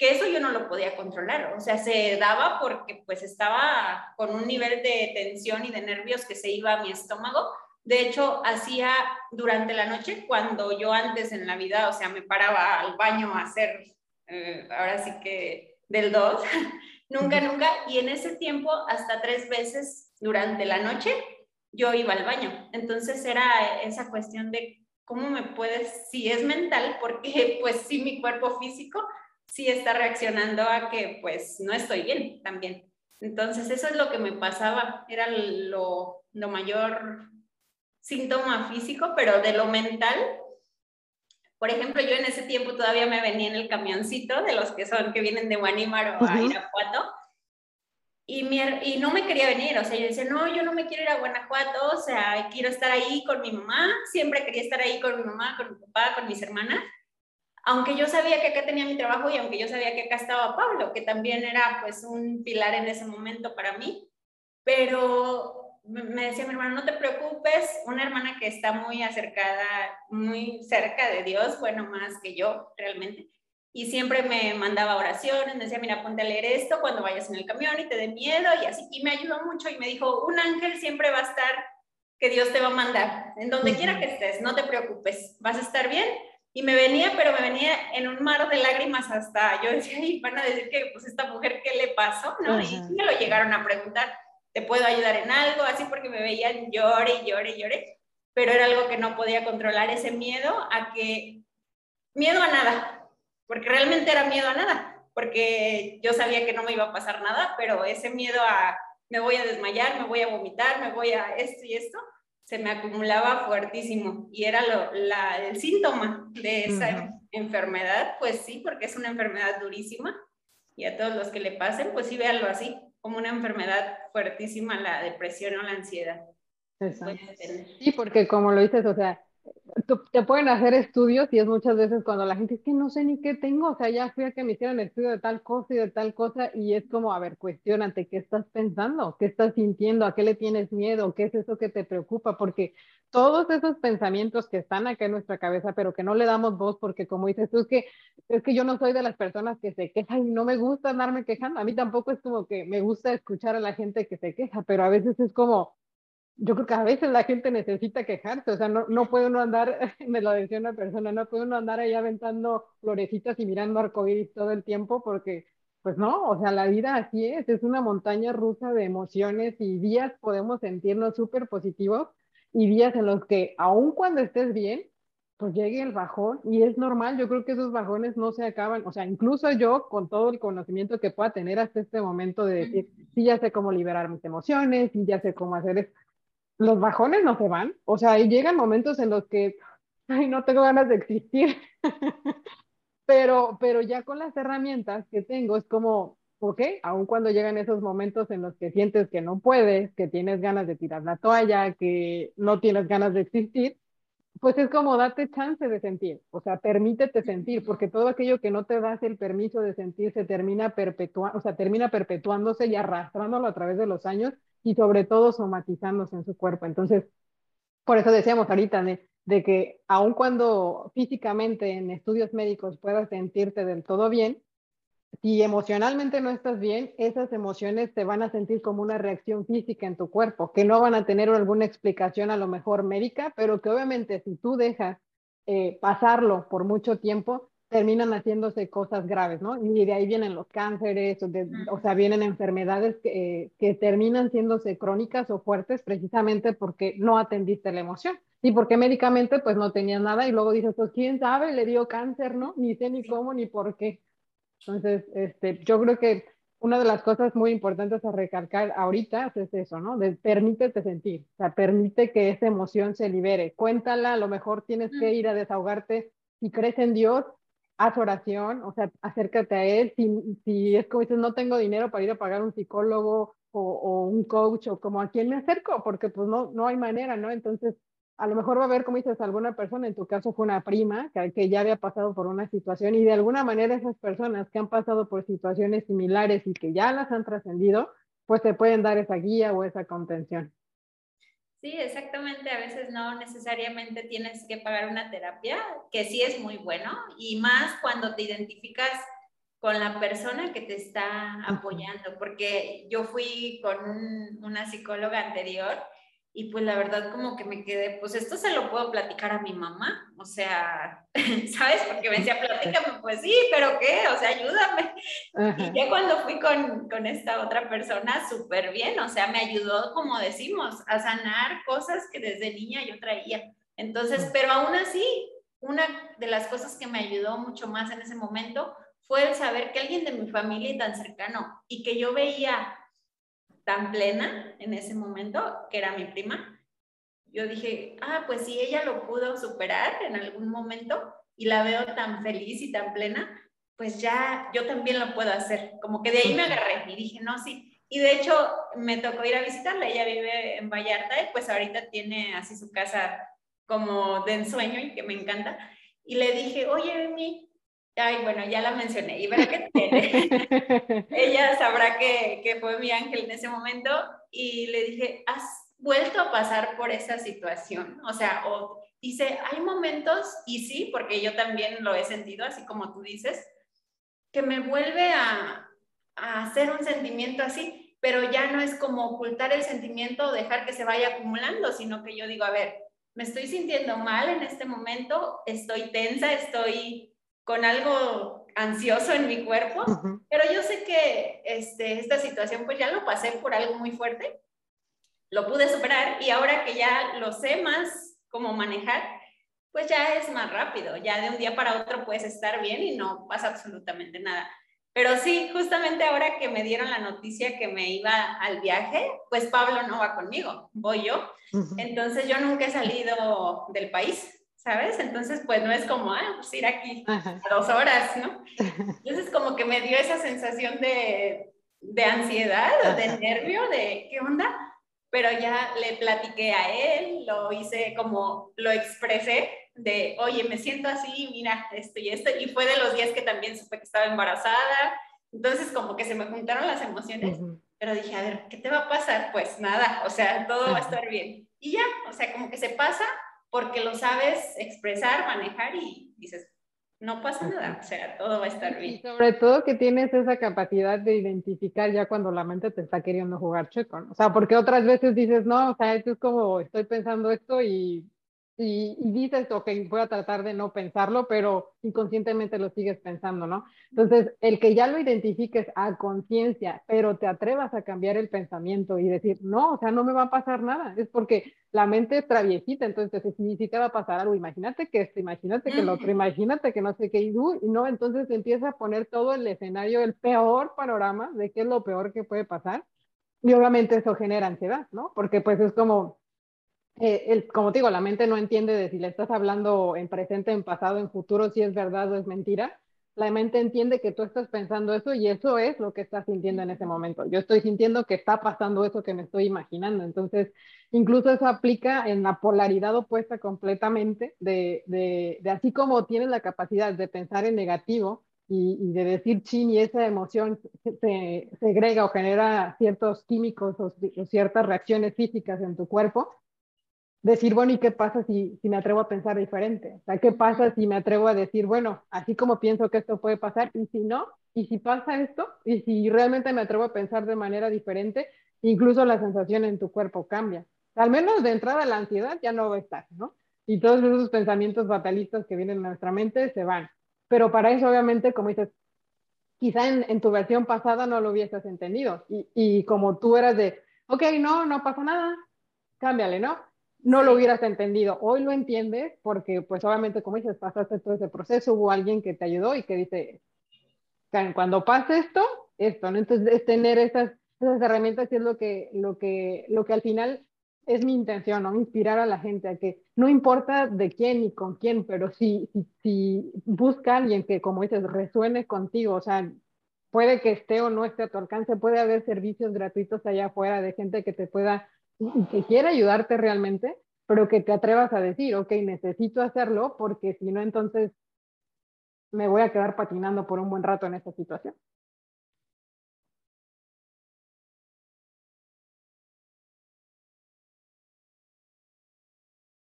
que eso yo no lo podía controlar, o sea, se daba porque pues estaba con un nivel de tensión y de nervios que se iba a mi estómago. De hecho, hacía durante la noche, cuando yo antes en la vida, o sea, me paraba al baño a hacer, eh, ahora sí que del 2, nunca, nunca, y en ese tiempo hasta tres veces durante la noche yo iba al baño. Entonces era esa cuestión de cómo me puedes, si es mental, porque pues sí, mi cuerpo físico sí está reaccionando a que pues no estoy bien también. Entonces eso es lo que me pasaba, era lo, lo mayor síntoma físico, pero de lo mental, por ejemplo, yo en ese tiempo todavía me venía en el camioncito de los que son, que vienen de Guanímaro a Irapuato, y, mi, y no me quería venir, o sea, yo decía, no, yo no me quiero ir a Guanajuato, o sea, quiero estar ahí con mi mamá, siempre quería estar ahí con mi mamá, con mi papá, con mis hermanas, aunque yo sabía que acá tenía mi trabajo y aunque yo sabía que acá estaba Pablo, que también era pues un pilar en ese momento para mí, pero me decía mi hermano, no te preocupes, una hermana que está muy acercada, muy cerca de Dios, bueno, más que yo realmente, y siempre me mandaba oraciones, me decía, mira, ponte a leer esto cuando vayas en el camión y te dé miedo y así, y me ayudó mucho y me dijo, un ángel siempre va a estar que Dios te va a mandar, en donde quiera que estés, no te preocupes, vas a estar bien y me venía, pero me venía en un mar de lágrimas hasta, yo decía, y van a decir que, pues, esta mujer, ¿qué le pasó? ¿no? Y me lo llegaron a preguntar, ¿te puedo ayudar en algo? Así porque me veían llore, llore, llore, pero era algo que no podía controlar, ese miedo a que, miedo a nada, porque realmente era miedo a nada, porque yo sabía que no me iba a pasar nada, pero ese miedo a, me voy a desmayar, me voy a vomitar, me voy a esto y esto, se me acumulaba fuertísimo y era lo, la, el síntoma de esa enfermedad, pues sí, porque es una enfermedad durísima y a todos los que le pasen, pues sí, véanlo así, como una enfermedad fuertísima, la depresión o la ansiedad. Sí, porque como lo dices, o sea, te pueden hacer estudios y es muchas veces cuando la gente es que no sé ni qué tengo, o sea, ya fui a que me hicieran estudio de tal cosa y de tal cosa y es como, a ver, cuestionate, ¿qué estás pensando? ¿Qué estás sintiendo? ¿A qué le tienes miedo? ¿Qué es eso que te preocupa? Porque todos esos pensamientos que están acá en nuestra cabeza, pero que no le damos voz porque como dices tú, es que, es que yo no soy de las personas que se quejan y no me gusta andarme quejando. A mí tampoco es como que me gusta escuchar a la gente que se queja, pero a veces es como yo creo que a veces la gente necesita quejarse, o sea, no, no puede uno andar, me lo decía una persona, no puede uno andar ahí aventando florecitas y mirando arcoíris todo el tiempo porque, pues no, o sea, la vida así es, es una montaña rusa de emociones y días podemos sentirnos súper positivos y días en los que, aun cuando estés bien, pues llegue el bajón y es normal, yo creo que esos bajones no se acaban, o sea, incluso yo con todo el conocimiento que pueda tener hasta este momento de decir, sí, ya sé cómo liberar mis emociones, sí, ya sé cómo hacer esto, los bajones no se van, o sea, llegan momentos en los que, ay, no tengo ganas de existir, pero, pero ya con las herramientas que tengo es como, ok, aun cuando llegan esos momentos en los que sientes que no puedes, que tienes ganas de tirar la toalla, que no tienes ganas de existir, pues es como date chance de sentir, o sea, permítete sentir, porque todo aquello que no te das el permiso de sentir se termina perpetuando, o sea, termina perpetuándose y arrastrándolo a través de los años y sobre todo somatizándose en su cuerpo. Entonces, por eso decíamos ahorita de, de que aun cuando físicamente en estudios médicos puedas sentirte del todo bien, si emocionalmente no estás bien, esas emociones te van a sentir como una reacción física en tu cuerpo, que no van a tener alguna explicación a lo mejor médica, pero que obviamente si tú dejas eh, pasarlo por mucho tiempo, terminan haciéndose cosas graves, ¿no? Y de ahí vienen los cánceres, o, sea, vienen enfermedades que, que, terminan siéndose crónicas o fuertes precisamente porque no atendiste la emoción y porque médicamente pues no tenías nada y luego dices, pues quién sabe, le dio cáncer, ¿no? Ni sé ni cómo ni por qué. Entonces, este, yo creo que una de las cosas muy importantes a recalcar ahorita es eso, ¿no? De permítete sentir, o sea, permite que esa emoción se libere, cuéntala, a lo mejor tienes que ir a desahogarte, si crees en Dios, haz oración, o sea, acércate a él. Si, si es como dices, no tengo dinero para ir a pagar un psicólogo o, un coach o como a quién me acerco, porque pues no, no hay manera, ¿no? Entonces, a lo mejor va a haber, como dices, alguna persona, en tu caso fue una prima, que, que, ya había pasado por una situación y de alguna manera esas personas que han pasado por situaciones similares y que ya las han trascendido, pues te pueden dar esa guía o esa contención. Sí, exactamente. A veces no necesariamente tienes que pagar una terapia, que sí es muy bueno, y más cuando te identificas con la persona que te está apoyando, porque yo fui con una psicóloga anterior y pues la verdad como que me quedé, pues esto se lo puedo platicar a mi mamá, o sea, ¿sabes? Porque me decía, platícame, pues sí, pero ¿qué? O sea, ayúdame. Y ya cuando fui con, con esta otra persona, súper bien, o sea, me ayudó, como decimos, a sanar cosas que desde niña yo traía. Entonces, pero aún así, una de las cosas que me ayudó mucho más en ese momento fue el saber que alguien de mi familia tan cercano y que yo veía tan plena en ese momento, que era mi prima, yo dije, ah, pues si ella lo pudo superar en algún momento y la veo tan feliz y tan plena, pues ya yo también lo puedo hacer. Como que de ahí me agarré y dije, no, sí. Y de hecho me tocó ir a visitarla, ella vive en Vallarta y pues ahorita tiene así su casa como de ensueño y que me encanta. Y le dije, oye, mi Ay, bueno, ya la mencioné. Y verá que tiene. Ella sabrá que, que fue mi ángel en ese momento. Y le dije, ¿has vuelto a pasar por esa situación? O sea, o dice, hay momentos, y sí, porque yo también lo he sentido, así como tú dices, que me vuelve a, a hacer un sentimiento así, pero ya no es como ocultar el sentimiento o dejar que se vaya acumulando, sino que yo digo, a ver, me estoy sintiendo mal en este momento, estoy tensa, estoy con algo ansioso en mi cuerpo, pero yo sé que este, esta situación pues ya lo pasé por algo muy fuerte, lo pude superar y ahora que ya lo sé más cómo manejar, pues ya es más rápido, ya de un día para otro puedes estar bien y no pasa absolutamente nada. Pero sí, justamente ahora que me dieron la noticia que me iba al viaje, pues Pablo no va conmigo, voy yo. Entonces yo nunca he salido del país, ¿sabes? Entonces, pues no es como, ah, pues ir aquí a dos horas, ¿no? Entonces, como que me dio esa sensación de, de ansiedad, de nervio, de qué onda, pero ya le platiqué a él, lo hice como, lo expresé, de, oye, me siento así, mira, esto y esto, y fue de los días que también supe que estaba embarazada, entonces como que se me juntaron las emociones, pero dije, a ver, ¿qué te va a pasar? Pues nada, o sea, todo va a estar bien. Y ya, o sea, como que se pasa, porque lo sabes expresar, manejar y dices, no pasa nada, o sea, todo va a estar bien. Y sobre todo que tienes esa capacidad de identificar ya cuando la mente te está queriendo jugar checo, o sea, porque otras veces dices, no, o sea, esto es como, estoy pensando esto y y, y, dices, ok, voy a tratar de no pensarlo, pero inconscientemente lo sigues pensando, ¿no? Entonces, el que ya lo identifiques a conciencia, pero te atrevas a cambiar el pensamiento y decir, no, o sea, no me va a pasar nada, es porque la mente es traviesita, entonces si, si te va a pasar algo, imagínate que esto, imagínate que lo otro, imagínate que no sé qué, y, no, entonces empieza a poner todo el escenario, el peor panorama de qué es lo peor que puede pasar, y obviamente eso genera ansiedad, ¿no? Porque pues es como, eh, el, como te digo, la mente no entiende de si le estás hablando en presente, en pasado, en futuro, si es verdad o es mentira. La mente entiende que tú estás pensando eso y eso es lo que estás sintiendo en ese momento. Yo estoy sintiendo que está pasando eso que me estoy imaginando. Entonces, incluso eso aplica en la polaridad opuesta completamente de, de, de así como tienes la capacidad de pensar en negativo, y, de decir chin y esa emoción se segrega o genera ciertos químicos o, ciertas reacciones físicas en tu cuerpo, decir, bueno, ¿y qué pasa si, si me atrevo a pensar diferente? O sea, ¿qué pasa si me atrevo a decir, bueno, así como pienso que esto puede pasar, y si no, y si pasa esto, y si realmente me atrevo a pensar de manera diferente, incluso la sensación en tu cuerpo cambia. Al menos de entrada la ansiedad ya no va a estar, ¿no? Y todos esos pensamientos fatalistas que vienen a nuestra mente se van. Pero para eso, obviamente, como dices, quizá en, tu versión pasada no lo hubieses entendido. Y, y como tú eras de, ok, no, no pasa nada, cámbiale, ¿no? No lo hubieras entendido. Hoy lo entiendes porque, pues obviamente, como dices, pasaste todo ese proceso, hubo alguien que te ayudó y que dice, cuando pase esto, esto, ¿no? Entonces, es tener esas, esas herramientas y es lo que, lo, que, lo que al final es mi intención, ¿no? Inspirar a la gente a que no importa de quién ni con quién, pero si, si, si busca alguien que, como dices, resuene contigo, o sea, puede que esté o no esté a tu alcance, puede haber servicios gratuitos allá afuera de gente que te pueda que quiere ayudarte realmente, pero que te atrevas a decir, ok, necesito hacerlo porque si no, entonces me voy a quedar patinando por un buen rato en esta situación.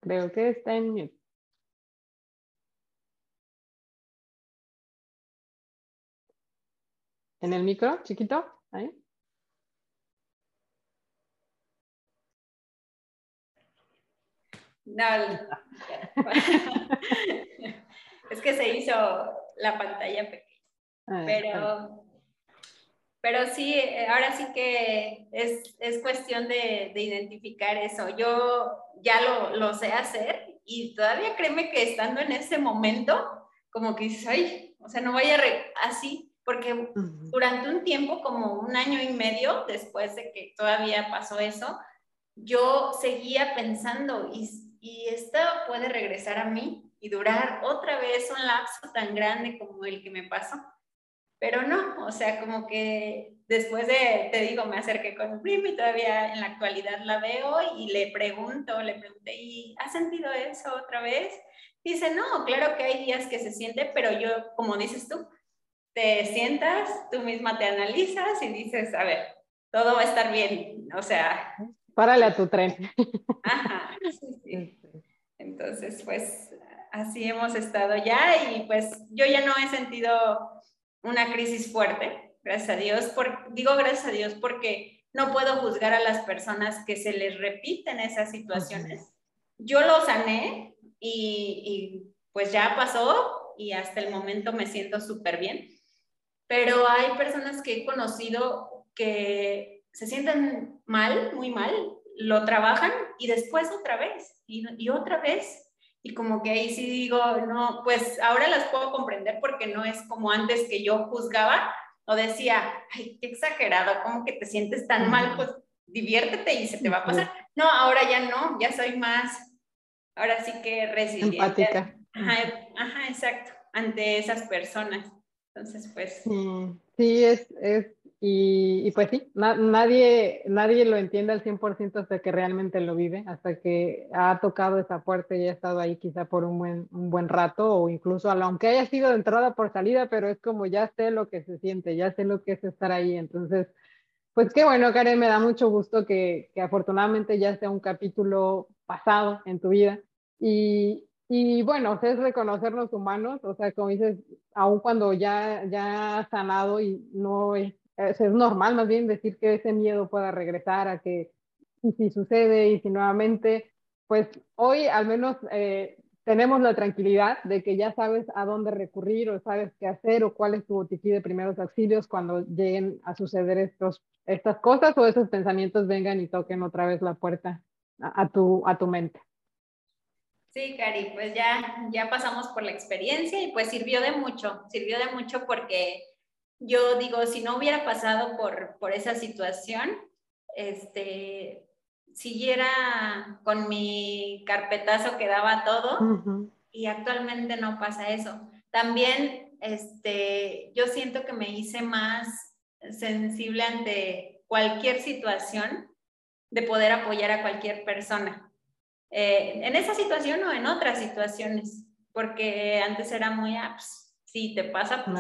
Creo que está en mute. ¿En el micro, chiquito? Ahí. No, es que se hizo la pantalla pequeña. Ah, pero, pero sí, ahora sí que es, es cuestión de, de, identificar eso. Yo ya lo, lo, sé hacer y todavía créeme que estando en ese momento, como que dices, ay, o sea, no vaya así, porque durante un tiempo, como un año y medio después de que todavía pasó eso, yo seguía pensando y y esto puede regresar a mí y durar otra vez un lapso tan grande como el que me pasó. Pero no, o sea, como que después de, te digo, me acerqué con primo y todavía en la actualidad la veo y le pregunto, le pregunté, ¿y has sentido eso otra vez? Dice, no, claro que hay días que se siente, pero yo, como dices tú, te sientas, tú misma te analizas y dices, a ver, todo va a estar bien, o sea, Párale a tu tren. Ajá, sí. Entonces, pues así hemos estado ya y pues yo ya no he sentido una crisis fuerte, gracias a Dios. Por, digo gracias a Dios porque no puedo juzgar a las personas que se les repiten esas situaciones. Yo lo sané y, y pues ya pasó y hasta el momento me siento súper bien. Pero hay personas que he conocido que se sienten mal, muy mal, lo trabajan y después otra vez y, otra vez. Y como que ahí sí digo, no, pues ahora las puedo comprender porque no es como antes que yo juzgaba o decía, ay, qué exagerado, ¿cómo que te sientes tan mal? Pues diviértete y se te va a pasar. No, ahora ya no, ya soy más, ahora sí que resiliente. Empática. Ajá, exacto, ante esas personas. Entonces, pues. Sí, es, es y, pues sí, nadie, nadie lo entiende al 100% hasta que realmente lo vive, hasta que ha tocado esa puerta y ha estado ahí quizá por un buen, un buen rato o incluso aunque haya sido de entrada por salida, pero es como ya sé lo que se siente, ya sé lo que es estar ahí. Entonces, pues qué bueno, Karen, me da mucho gusto que, que afortunadamente ya sea un capítulo pasado en tu vida. Y, y bueno, es reconocernos humanos, o sea, como dices, aun cuando ya, ya has sanado y no es es, normal más bien decir que ese miedo pueda regresar a que, y si sucede, y si nuevamente, pues hoy al menos eh, tenemos la tranquilidad de que ya sabes a dónde recurrir o sabes qué hacer o cuál es tu botiquín de primeros auxilios cuando lleguen a suceder estos, estas cosas o esos pensamientos vengan y toquen otra vez la puerta a, tu, a tu mente. Sí, Cari, pues ya, ya pasamos por la experiencia y pues sirvió de mucho, sirvió de mucho porque yo digo, si no hubiera pasado por, por esa situación, este, siguiera con mi carpetazo que daba todo y actualmente no pasa eso. También este, yo siento que me hice más sensible ante cualquier situación de poder apoyar a cualquier persona. Eh, en esa situación o en otras situaciones, porque antes era muy, ah, si te pasa, pues,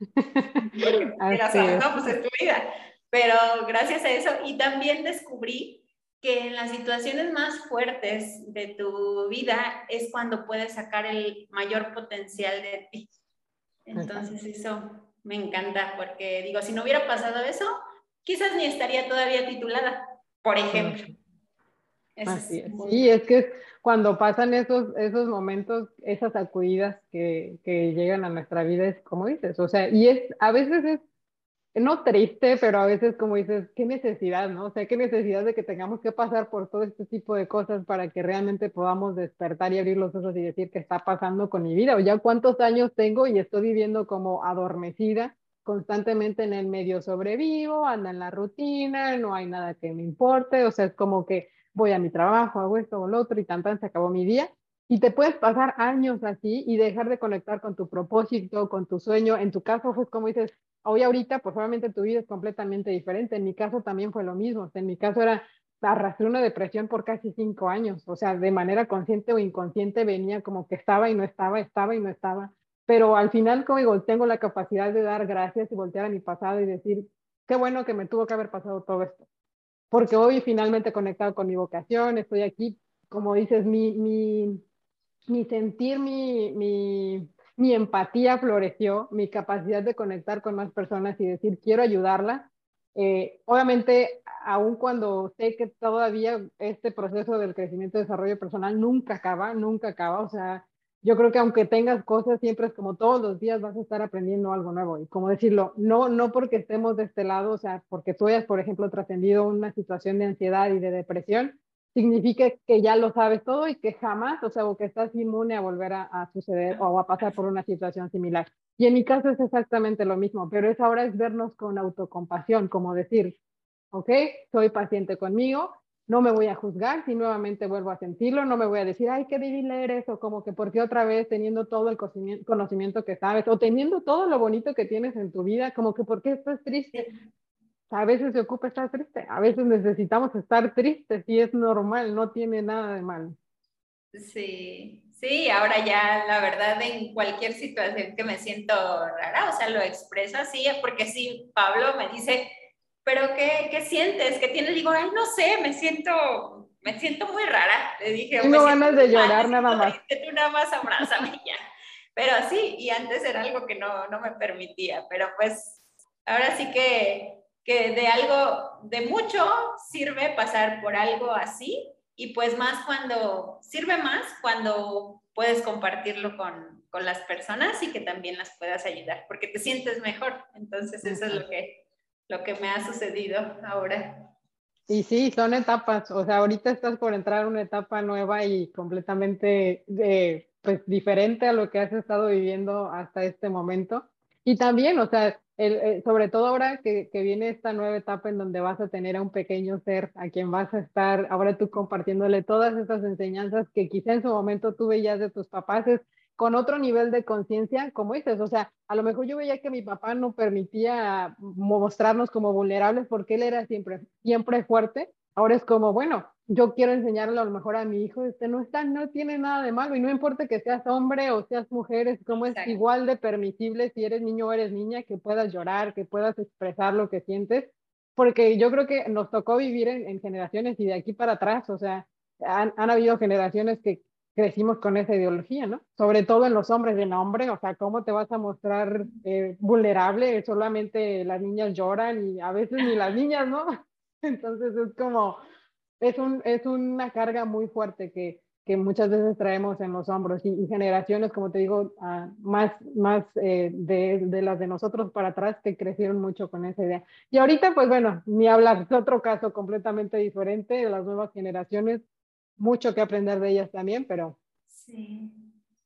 no, pues es tu vida. Pero gracias a eso, y también descubrí que en las situaciones más fuertes de tu vida es cuando puedes sacar el mayor potencial de ti. Entonces eso me encanta porque digo, si no hubiera pasado eso, quizás ni estaría todavía titulada, por ejemplo. Así es. Sí, es que cuando pasan esos, esos momentos, esas sacudidas que, que, llegan a nuestra vida, es como dices, o sea, y es, a veces es, no triste, pero a veces como dices, qué necesidad, ¿no? O sea, qué necesidad de que tengamos que pasar por todo este tipo de cosas para que realmente podamos despertar y abrir los ojos y decir qué está pasando con mi vida, o ya cuántos años tengo y estoy viviendo como adormecida constantemente en el medio sobrevivo, anda en la rutina, no hay nada que me importe, o sea, es como que voy a mi trabajo, hago esto o lo otro y tan se acabó mi día. Y te puedes pasar años así y dejar de conectar con tu propósito, con tu sueño. En tu caso, pues como dices, hoy ahorita, pues obviamente tu vida es completamente diferente. En mi caso también fue lo mismo. en mi caso era arrastré una depresión por casi cinco años, o sea, de manera consciente o inconsciente venía como que estaba y no estaba, estaba y no estaba, pero al final, como digo, tengo la capacidad de dar gracias y voltear a mi pasado y decir, qué bueno que me tuvo que haber pasado todo esto, porque hoy finalmente conectado con mi vocación, estoy aquí, como dices, mi, mi, mi sentir, mi, mi, mi empatía floreció, mi capacidad de conectar con más personas y decir, quiero ayudarla. Eh, obviamente, aun cuando sé que todavía este proceso del crecimiento y desarrollo personal nunca acaba, nunca acaba, o sea, yo creo que aunque tengas cosas, siempre es como todos los días vas a estar aprendiendo algo nuevo. Y como decirlo, no, no porque estemos de este lado, o sea, porque tú hayas, por ejemplo, trascendido una situación de ansiedad y de depresión, significa que ya lo sabes todo y que jamás, o sea, o que estás inmune a volver a, suceder o a pasar por una situación similar. Y en mi caso es exactamente lo mismo, pero es ahora es vernos con autocompasión, como decir, ok, soy paciente conmigo, no me voy a juzgar si nuevamente vuelvo a sentirlo, no me voy a decir, ay, qué débil eres, o como que porque otra vez teniendo todo el conocimiento que sabes, o teniendo todo lo bonito que tienes en tu vida, como que porque estás triste, a veces se ocupa estar triste, a veces necesitamos estar tristes y es normal, no tiene nada de mal. Sí, sí, ahora ya la verdad en cualquier situación que me siento rara, o sea, lo expreso así, porque sí, Pablo me dice, pero ¿qué, qué sientes? ¿Qué tienes? Digo, ay, no sé, me siento, me siento muy rara. Le dije, no ganas de llorar nada más. Tú nada más abrázame ya. Pero sí, y antes era algo que no, no me permitía, pero pues ahora sí que que de algo, de mucho sirve pasar por algo así y pues más cuando, sirve más cuando puedes compartirlo con, con las personas y que también las puedas ayudar, porque te sientes mejor. Entonces eso es lo que, lo que me ha sucedido ahora. Y sí, son etapas, o sea, ahorita estás por entrar a una etapa nueva y completamente de, pues, diferente a lo que has estado viviendo hasta este momento. Y también, o sea, eh, sobre todo ahora que, que, viene esta nueva etapa en donde vas a tener a un pequeño ser a quien vas a estar, ahora tú compartiéndole todas estas enseñanzas que quizá en su momento tú veías de tus papás, con otro nivel de conciencia, como dices, o sea, a lo mejor yo veía que mi papá no permitía mostrarnos como vulnerables porque él era siempre, siempre fuerte, ahora es como, bueno, yo quiero enseñarle a lo mejor a mi hijo, este no está, no tiene nada de malo y no importa que seas hombre o seas mujer, es como es igual de permisible si eres niño o eres niña, que puedas llorar, que puedas expresar lo que sientes, porque yo creo que nos tocó vivir en, generaciones y de aquí para atrás, o sea, han, han, habido generaciones que crecimos con esa ideología, ¿no? Sobre todo en los hombres de nombre, o sea, ¿cómo te vas a mostrar eh, vulnerable? Solamente las niñas lloran y a veces ni las niñas, ¿no? Entonces es como es, un, es una carga muy fuerte que, que muchas veces traemos en los hombros y, generaciones, como te digo, uh, más, más eh, de, de, las de nosotros para atrás que crecieron mucho con esa idea. Y ahorita, pues bueno, ni hablar, es otro caso completamente diferente de las nuevas generaciones, mucho que aprender de ellas también, pero sí.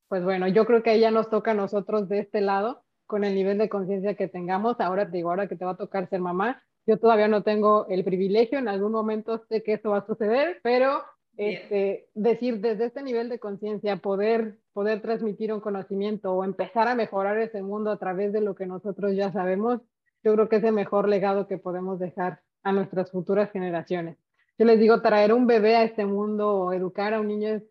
pues bueno, yo creo que ahí ya nos toca a nosotros de este lado, con el nivel de conciencia que tengamos, ahora te digo, ahora que te va a tocar ser mamá, yo todavía no tengo el privilegio, en algún momento sé que esto va a suceder, pero este, decir desde este nivel de conciencia, poder, poder transmitir un conocimiento o empezar a mejorar ese mundo a través de lo que nosotros ya sabemos, yo creo que es el mejor legado que podemos dejar a nuestras futuras generaciones. Yo les digo, traer un bebé a este mundo o educar a un niño es,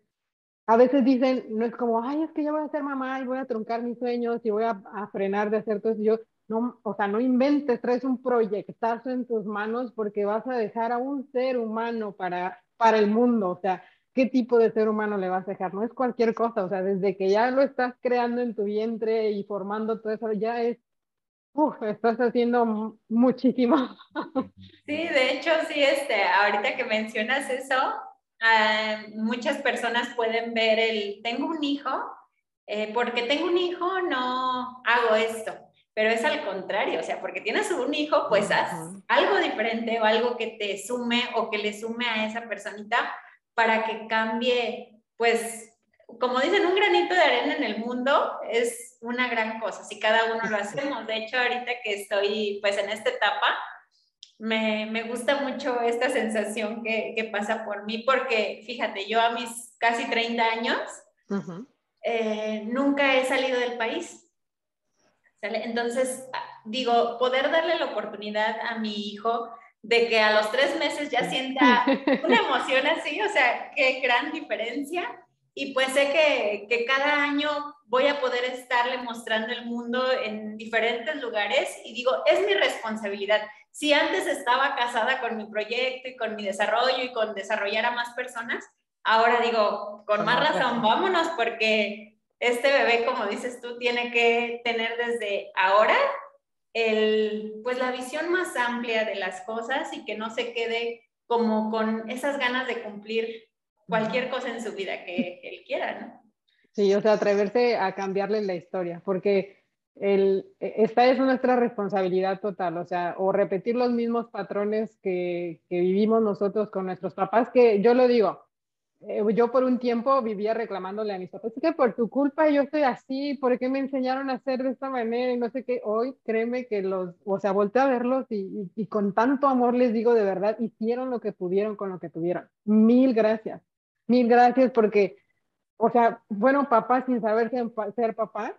a veces dicen, no es como, ay, es que yo voy a ser mamá y voy a truncar mis sueños y voy a, frenar de hacer todo eso. Yo, no, o sea, no inventes, traes un proyectazo en tus manos porque vas a dejar a un ser humano para, para el mundo, o sea, ¿qué tipo de ser humano le vas a dejar? No es cualquier cosa, o sea, desde que ya lo estás creando en tu vientre y formando todo eso, ya es, uff, estás haciendo muchísimo. Sí, de hecho, sí, este, ahorita que mencionas eso, ah, muchas personas pueden ver el, tengo un hijo, eh, porque tengo un hijo no hago esto pero es al contrario, o sea, porque tienes un hijo, pues haz algo diferente o algo que te sume o que le sume a esa personita para que cambie, pues, como dicen, un granito de arena en el mundo es una gran cosa, si cada uno lo hacemos. De hecho, ahorita que estoy, pues, en esta etapa, me, me gusta mucho esta sensación que, que, pasa por mí, porque fíjate, yo a mis casi 30 años, eh, nunca he salido del país entonces, digo, poder darle la oportunidad a mi hijo de que a los tres meses ya sienta una emoción así, o sea, qué gran diferencia. Y pues sé que, que cada año voy a poder estarle mostrando el mundo en diferentes lugares y digo, es mi responsabilidad. Si antes estaba casada con mi proyecto y con mi desarrollo y con desarrollar a más personas, ahora digo, con más razón, vámonos porque este bebé, como dices tú, tiene que tener desde ahora el, pues la visión más amplia de las cosas y que no se quede como con esas ganas de cumplir cualquier cosa en su vida que él quiera, ¿no? Sí, o sea, atreverse a cambiarle la historia, porque el, esta es nuestra responsabilidad total, o sea, o repetir los mismos patrones que, que vivimos nosotros con nuestros papás, que yo lo digo, eh, yo por un tiempo vivía reclamándole a mis papás, es que por tu culpa yo estoy así, ¿por qué me enseñaron a hacer de esta manera? Y no sé qué, hoy créeme que los, o sea, volteé a verlos y, y, y con tanto amor les digo de verdad, hicieron lo que pudieron con lo que tuvieron. Mil gracias, mil gracias porque o sea, bueno, papá sin saber ser papá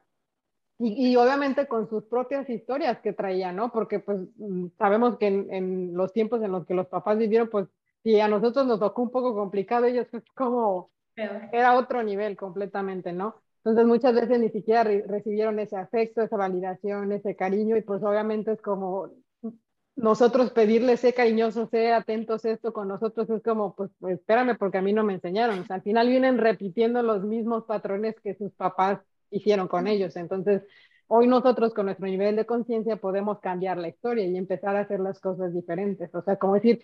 y, y, obviamente con sus propias historias que traía, ¿no? Porque pues mm, sabemos que en, en, los tiempos en los que los papás vivieron, pues si a nosotros nos tocó un poco complicado, ellos es como, era otro nivel completamente, ¿no? Entonces muchas veces ni siquiera re recibieron ese afecto, esa validación, ese cariño y pues obviamente es como nosotros pedirle sé cariñoso, sé atentos esto con nosotros es como, pues, pues, espérame porque a mí no me enseñaron. O sea, al final vienen repitiendo los mismos patrones que sus papás hicieron con ellos. Entonces, hoy nosotros con nuestro nivel de conciencia podemos cambiar la historia y empezar a hacer las cosas diferentes. O sea, como decir,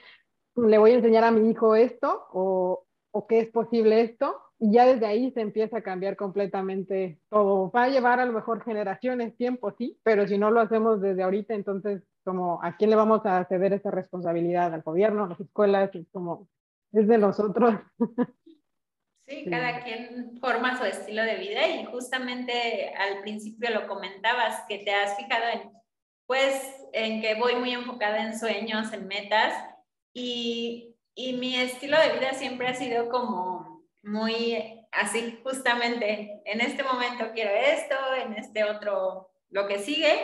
le voy a enseñar a mi hijo esto o, o que es posible esto y ya desde ahí se empieza a cambiar completamente todo. Va a llevar a lo mejor generaciones, tiempo, sí, pero si no lo hacemos desde ahorita, entonces como a quién le vamos a ceder esa responsabilidad, al gobierno, a las escuelas, es como es de nosotros. Sí, cada quien forma su estilo de vida y justamente al principio lo comentabas que te has fijado en, pues, en que voy muy enfocada en sueños, en metas y, y mi estilo de vida siempre ha sido como muy así, justamente, en este momento quiero esto, en este otro lo que sigue,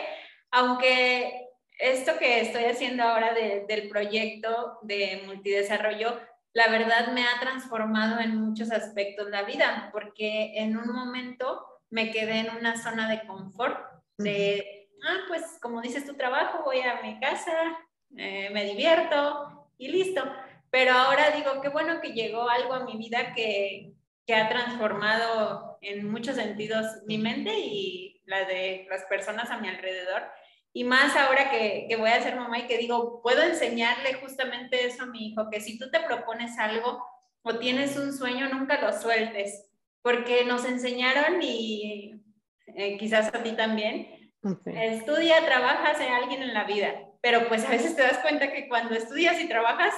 aunque esto que estoy haciendo ahora de, del proyecto de multidesarrollo, la verdad me ha transformado en muchos aspectos la vida, porque en un momento me quedé en una zona de confort, de, ah, pues como dices tu trabajo, voy a mi casa, eh, me divierto y listo. Pero ahora digo, qué bueno que llegó algo a mi vida que, que ha transformado en muchos sentidos mi mente y la de las personas a mi alrededor y más ahora que, que, voy a ser mamá y que digo, puedo enseñarle justamente eso a mi hijo, que si tú te propones algo o tienes un sueño, nunca lo sueltes, porque nos enseñaron y eh, quizás a ti también, estudia, trabajas en alguien en la vida, pero pues a veces te das cuenta que cuando estudias y trabajas,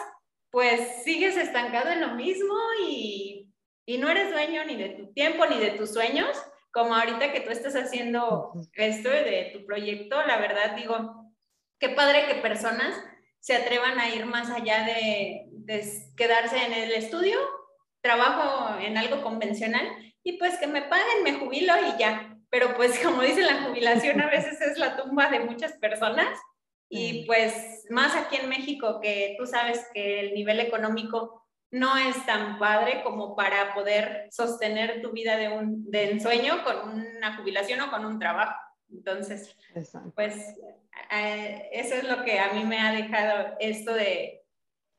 pues sigues estancado en lo mismo y, y no eres dueño ni de tu tiempo ni de tus sueños como ahorita que tú estás haciendo esto de tu proyecto, la verdad digo, qué padre que personas se atrevan a ir más allá de, de quedarse en el estudio, trabajo en algo convencional y pues que me paguen, me jubilo y ya. Pero pues como dice la jubilación, a veces es la tumba de muchas personas y pues más aquí en México que tú sabes que el nivel económico no es tan padre como para poder sostener tu vida de un de ensueño con una jubilación o con un trabajo. Entonces, Exacto. pues eh, eso es lo que a mí me ha dejado esto de,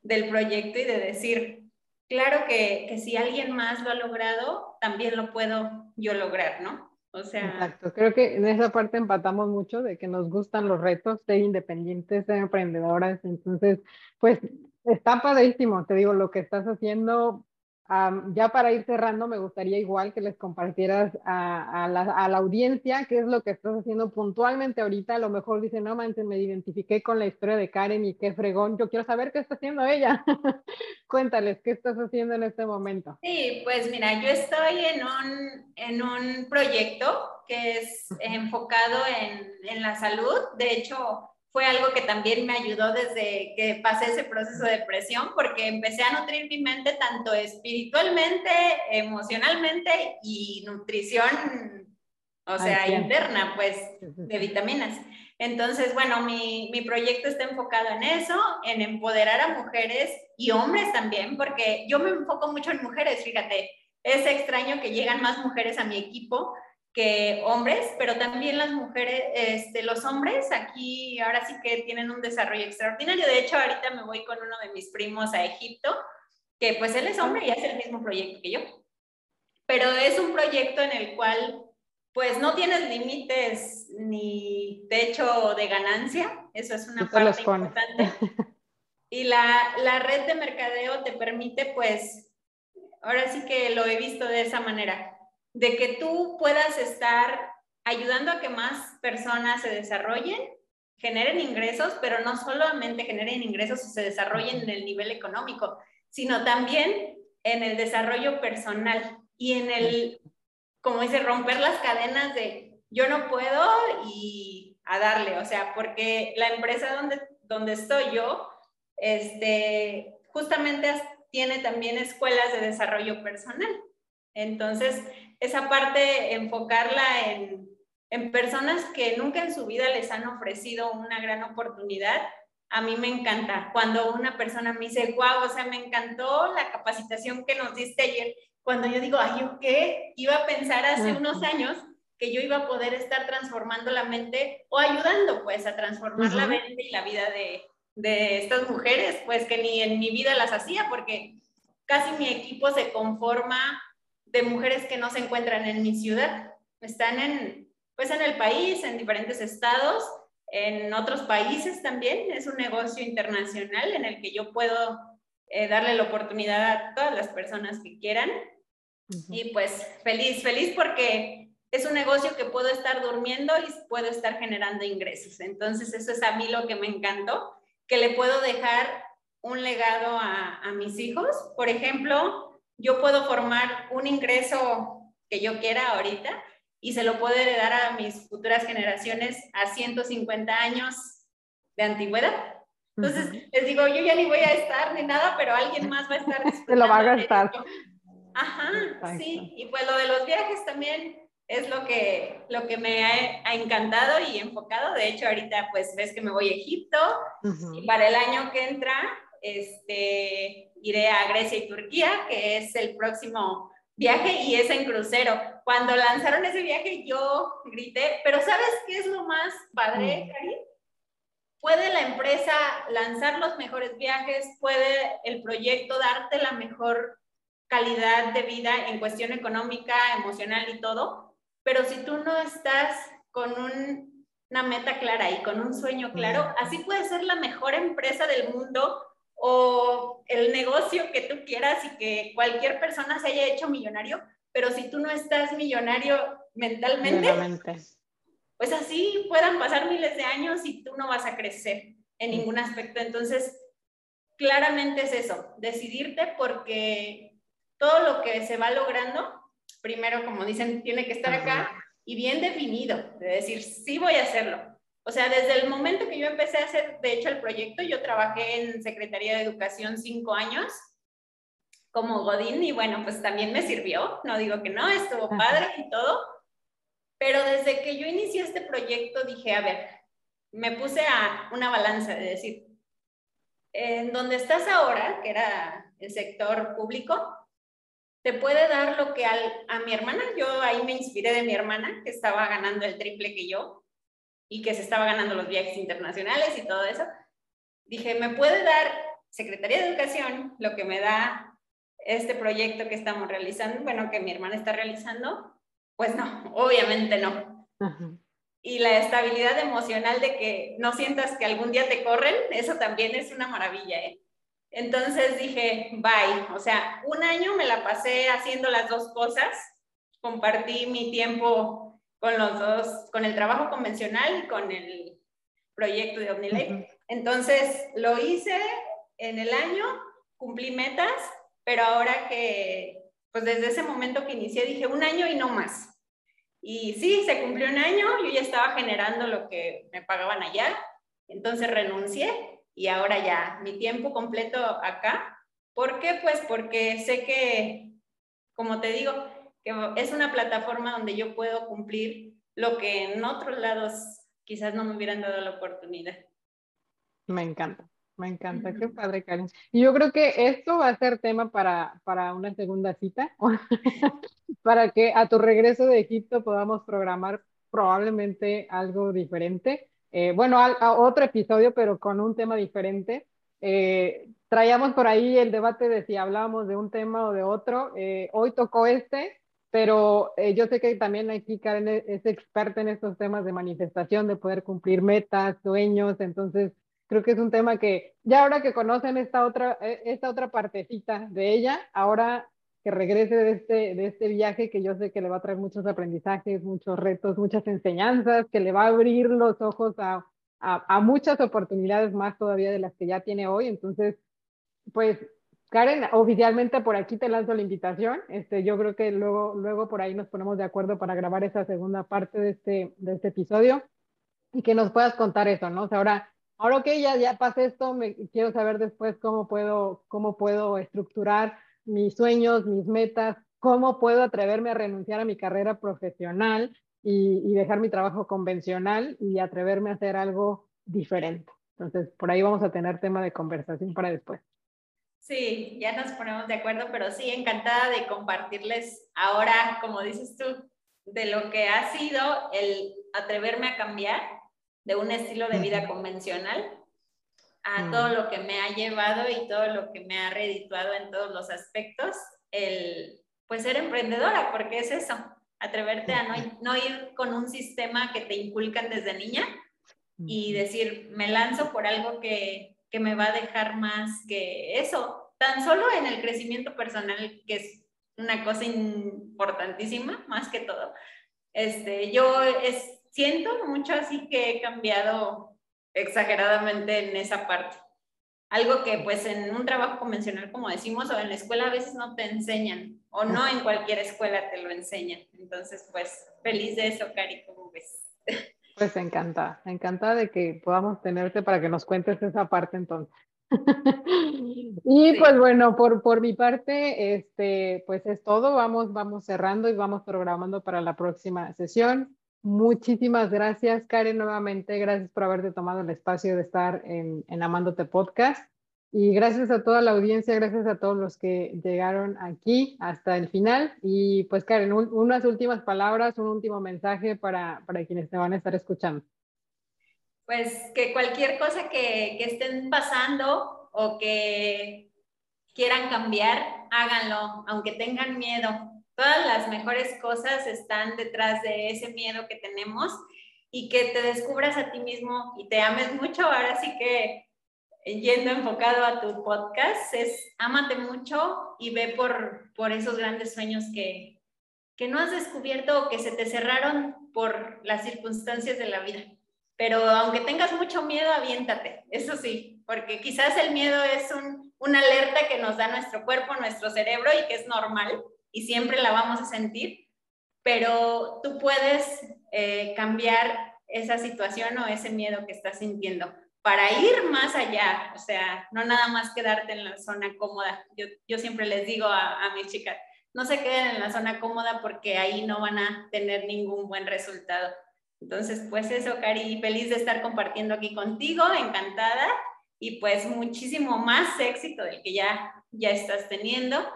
del proyecto y de decir, claro que, que si alguien más lo ha logrado, también lo puedo yo lograr, ¿no? O sea... Exacto, creo que en esa parte empatamos mucho de que nos gustan los retos, ser independientes, ser emprendedoras, entonces, pues Está padrísimo, te digo, lo que estás haciendo. Um, ya para ir cerrando, me gustaría igual que les compartieras a, a, la, a, la, audiencia qué es lo que estás haciendo puntualmente ahorita. A lo mejor dicen, no manches, me identifiqué con la historia de Karen y qué fregón. Yo quiero saber qué está haciendo ella. Cuéntales, ¿qué estás haciendo en este momento? Sí, pues mira, yo estoy en un, en un proyecto que es enfocado en, en la salud. De hecho, fue algo que también me ayudó desde que pasé ese proceso de depresión, porque empecé a nutrir mi mente tanto espiritualmente, emocionalmente y nutrición, o sea, interna, pues, de vitaminas. Entonces, bueno, mi, mi, proyecto está enfocado en eso, en empoderar a mujeres y hombres también, porque yo me enfoco mucho en mujeres, fíjate, es extraño que llegan más mujeres a mi equipo que hombres, pero también las mujeres, este, los hombres aquí ahora sí que tienen un desarrollo extraordinario. De hecho, ahorita me voy con uno de mis primos a Egipto, que pues él es hombre y hace el mismo proyecto que yo. Pero es un proyecto en el cual pues no tienes límites ni techo de ganancia, eso es una parte importante. Y la, la red de mercadeo te permite pues, ahora sí que lo he visto de esa manera, de que tú puedas estar ayudando a que más personas se desarrollen, generen ingresos, pero no solamente generen ingresos y se desarrollen en el nivel económico, sino también en el desarrollo personal y en el como dice, romper las cadenas de yo no puedo y a darle, o sea, porque la empresa donde, donde estoy yo, este, justamente tiene también escuelas de desarrollo personal. Entonces, esa parte, enfocarla en, en personas que nunca en su vida les han ofrecido una gran oportunidad, a mí me encanta. Cuando una persona me dice, wow, o sea, me encantó la capacitación que nos diste ayer cuando yo digo, ay, ¿yo qué? Iba a pensar hace unos años que yo iba a poder estar transformando la mente o ayudando pues a transformar la mente y la vida de, de estas mujeres, pues que ni en mi vida las hacía porque casi mi equipo se conforma de mujeres que no se encuentran en mi ciudad, están en pues en el país, en diferentes estados, en otros países también, es un negocio internacional en el que yo puedo eh, darle la oportunidad a todas las personas que quieran. Y pues feliz, feliz porque es un negocio que puedo estar durmiendo y puedo estar generando ingresos. Entonces eso es a mí lo que me encantó, que le puedo dejar un legado a, a mis hijos. Por ejemplo, yo puedo formar un ingreso que yo quiera ahorita y se lo puedo heredar a mis futuras generaciones a 150 años de antigüedad. Entonces, les digo, yo ya ni voy a estar ni nada, pero alguien más va a estar. Se lo va a gastar. Ajá, sí. Y pues lo de los viajes también es lo que, lo que me ha, encantado y enfocado. De hecho, ahorita pues ves que me voy a Egipto y para el año que entra este, iré a Grecia y Turquía, que es el próximo viaje y es en crucero. Cuando lanzaron ese viaje yo grité, pero ¿sabes qué es lo más padre, Cari? puede la empresa lanzar los mejores viajes, puede el proyecto darte la mejor calidad de vida en cuestión económica, emocional y todo, pero si tú no estás con una meta clara y con un sueño claro, así puede ser la mejor empresa del mundo o el negocio que tú quieras y que cualquier persona se haya hecho millonario, pero si tú no estás millonario mentalmente, pues así puedan pasar miles de años y tú no vas a crecer en ningún aspecto. Entonces, claramente es eso, decidirte porque todo lo que se va logrando, primero, como dicen, tiene que estar acá y bien definido, de decir, sí voy a hacerlo. O sea, desde el momento que yo empecé a hacer, de hecho, el proyecto, yo trabajé en Secretaría de Educación cinco años como Godín y bueno, pues también me sirvió, no digo que no, estuvo padre y todo, pero desde que yo inicié este proyecto dije, a ver, me puse a una balanza de decir, en donde estás ahora, que era el sector público, te puede dar lo que a mi hermana, yo ahí me inspiré de mi hermana, que estaba ganando el triple que yo y que se estaba ganando los viajes internacionales y todo eso. Dije, me puede dar Secretaría de Educación lo que me da este proyecto que estamos realizando, bueno, que mi hermana está realizando, pues no, obviamente no. Y la estabilidad emocional de que no sientas que algún día te corren, eso también es una maravilla, ¿eh? Entonces dije, bye, o sea, un año me la pasé haciendo las dos cosas, compartí mi tiempo con los dos, con el trabajo convencional y con el proyecto de OmniLife. Entonces lo hice en el año, cumplí metas, pero ahora que, pues desde ese momento que inicié, dije un año y no más. Y sí, se cumplió un año, yo ya estaba generando lo que me pagaban allá, entonces renuncié y ahora ya mi tiempo completo acá. ¿Por qué? Pues porque sé que, como te digo, que es una plataforma donde yo puedo cumplir lo que en otros lados quizás no me hubieran dado la oportunidad. Me encanta, me encanta, qué padre, Karen. Y yo creo que esto va a ser tema para, para una segunda cita, para que a tu regreso de Egipto podamos programar probablemente algo diferente. Eh, bueno, a, otro episodio, pero con un tema diferente. Eh, traíamos por ahí el debate de si hablábamos de un tema o de otro. Eh, hoy tocó este, pero yo sé que también aquí Karen es experta en estos temas de manifestación, de poder cumplir metas, sueños, entonces creo que es un tema que ya ahora que conocen esta otra, esta otra partecita de ella, ahora que regrese de este, de este viaje que yo sé que le va a traer muchos aprendizajes, muchos retos, muchas enseñanzas, que le va a abrir los ojos a, a, muchas oportunidades más todavía de las que ya tiene hoy. Entonces, pues, Karen, oficialmente por aquí te lanzo la invitación. Este, yo creo que luego, luego por ahí nos ponemos de acuerdo para grabar esa segunda parte de este, de este episodio y que nos puedas contar eso, ¿no? O sea, ahora, ahora que ya, ya pasé esto, me, quiero saber después cómo puedo, cómo puedo estructurar mis sueños, mis metas, cómo puedo atreverme a renunciar a mi carrera profesional y, dejar mi trabajo convencional y atreverme a hacer algo diferente. Entonces, por ahí vamos a tener tema de conversación para después. Sí, ya nos ponemos de acuerdo, pero sí, encantada de compartirles ahora, como dices tú, de lo que ha sido el atreverme a cambiar de un estilo de vida convencional a mm. todo lo que me ha llevado y todo lo que me ha redituado en todos los aspectos, el pues ser emprendedora, porque es eso, atreverte a no, no ir con un sistema que te inculcan desde niña y decir, me lanzo por algo que, que me va a dejar más que eso, tan solo en el crecimiento personal, que es una cosa importantísima, más que todo. Este, yo siento mucho así que he cambiado exageradamente en esa parte. Algo que pues en un trabajo convencional, como decimos, o en la escuela a veces no te enseñan, o no en cualquier escuela te lo enseñan. Entonces, pues feliz de eso, Cari, ¿cómo ves? Pues encantada, encantada de que podamos tenerte para que nos cuentes esa parte entonces. y pues bueno, por, por mi parte, este, pues es todo. Vamos, vamos cerrando y vamos programando para la próxima sesión. Muchísimas gracias, Karen, nuevamente. Gracias por haberte tomado el espacio de estar en, en, Amándote Podcast. Y gracias a toda la audiencia, gracias a todos los que llegaron aquí hasta el final. Y pues, Karen, unas últimas palabras, un último mensaje para, para, quienes te van a estar escuchando. Pues que cualquier cosa que, que estén pasando o que quieran cambiar, háganlo, aunque tengan miedo Todas las mejores cosas están detrás de ese miedo que tenemos y que te descubras a ti mismo y te ames mucho. Ahora sí que yendo enfocado a tu podcast, es ámate mucho y ve por, por esos grandes sueños que, que no has descubierto o que se te cerraron por las circunstancias de la vida. Pero aunque tengas mucho miedo, aviéntate, eso sí, porque quizás el miedo es un, una alerta que nos da nuestro cuerpo, nuestro cerebro y que es normal y siempre la vamos a sentir, pero tú puedes eh, cambiar esa situación o ese miedo que estás sintiendo para ir más allá, o sea, no nada más quedarte en la zona cómoda. Yo, yo siempre les digo a, mis chicas, no se queden en la zona cómoda porque ahí no van a tener ningún buen resultado. Entonces, pues eso, Cari, feliz de estar compartiendo aquí contigo, encantada y pues muchísimo más éxito del que ya, ya estás teniendo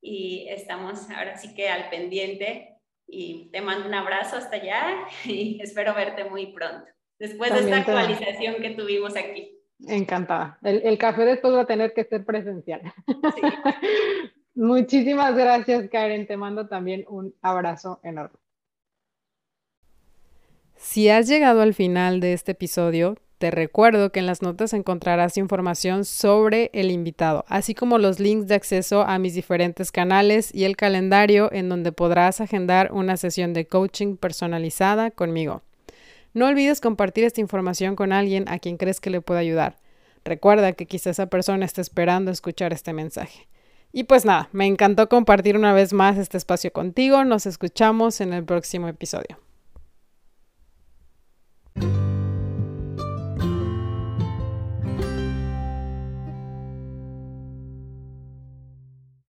y estamos ahora sí que al pendiente y te mando un abrazo hasta allá y espero verte muy pronto, después de esta actualización que tuvimos aquí. Encantada. El, el, café después va a tener que ser presencial. Muchísimas gracias, Karen. Te mando también un abrazo enorme. Si has llegado al final de este episodio, te recuerdo que en las notas encontrarás información sobre el invitado, así como los links de acceso a mis diferentes canales y el calendario en donde podrás agendar una sesión de coaching personalizada conmigo. No olvides compartir esta información con alguien a quien crees que le pueda ayudar. Recuerda que quizá esa persona esté esperando escuchar este mensaje. Y pues nada, me encantó compartir una vez más este espacio contigo. Nos escuchamos en el próximo episodio.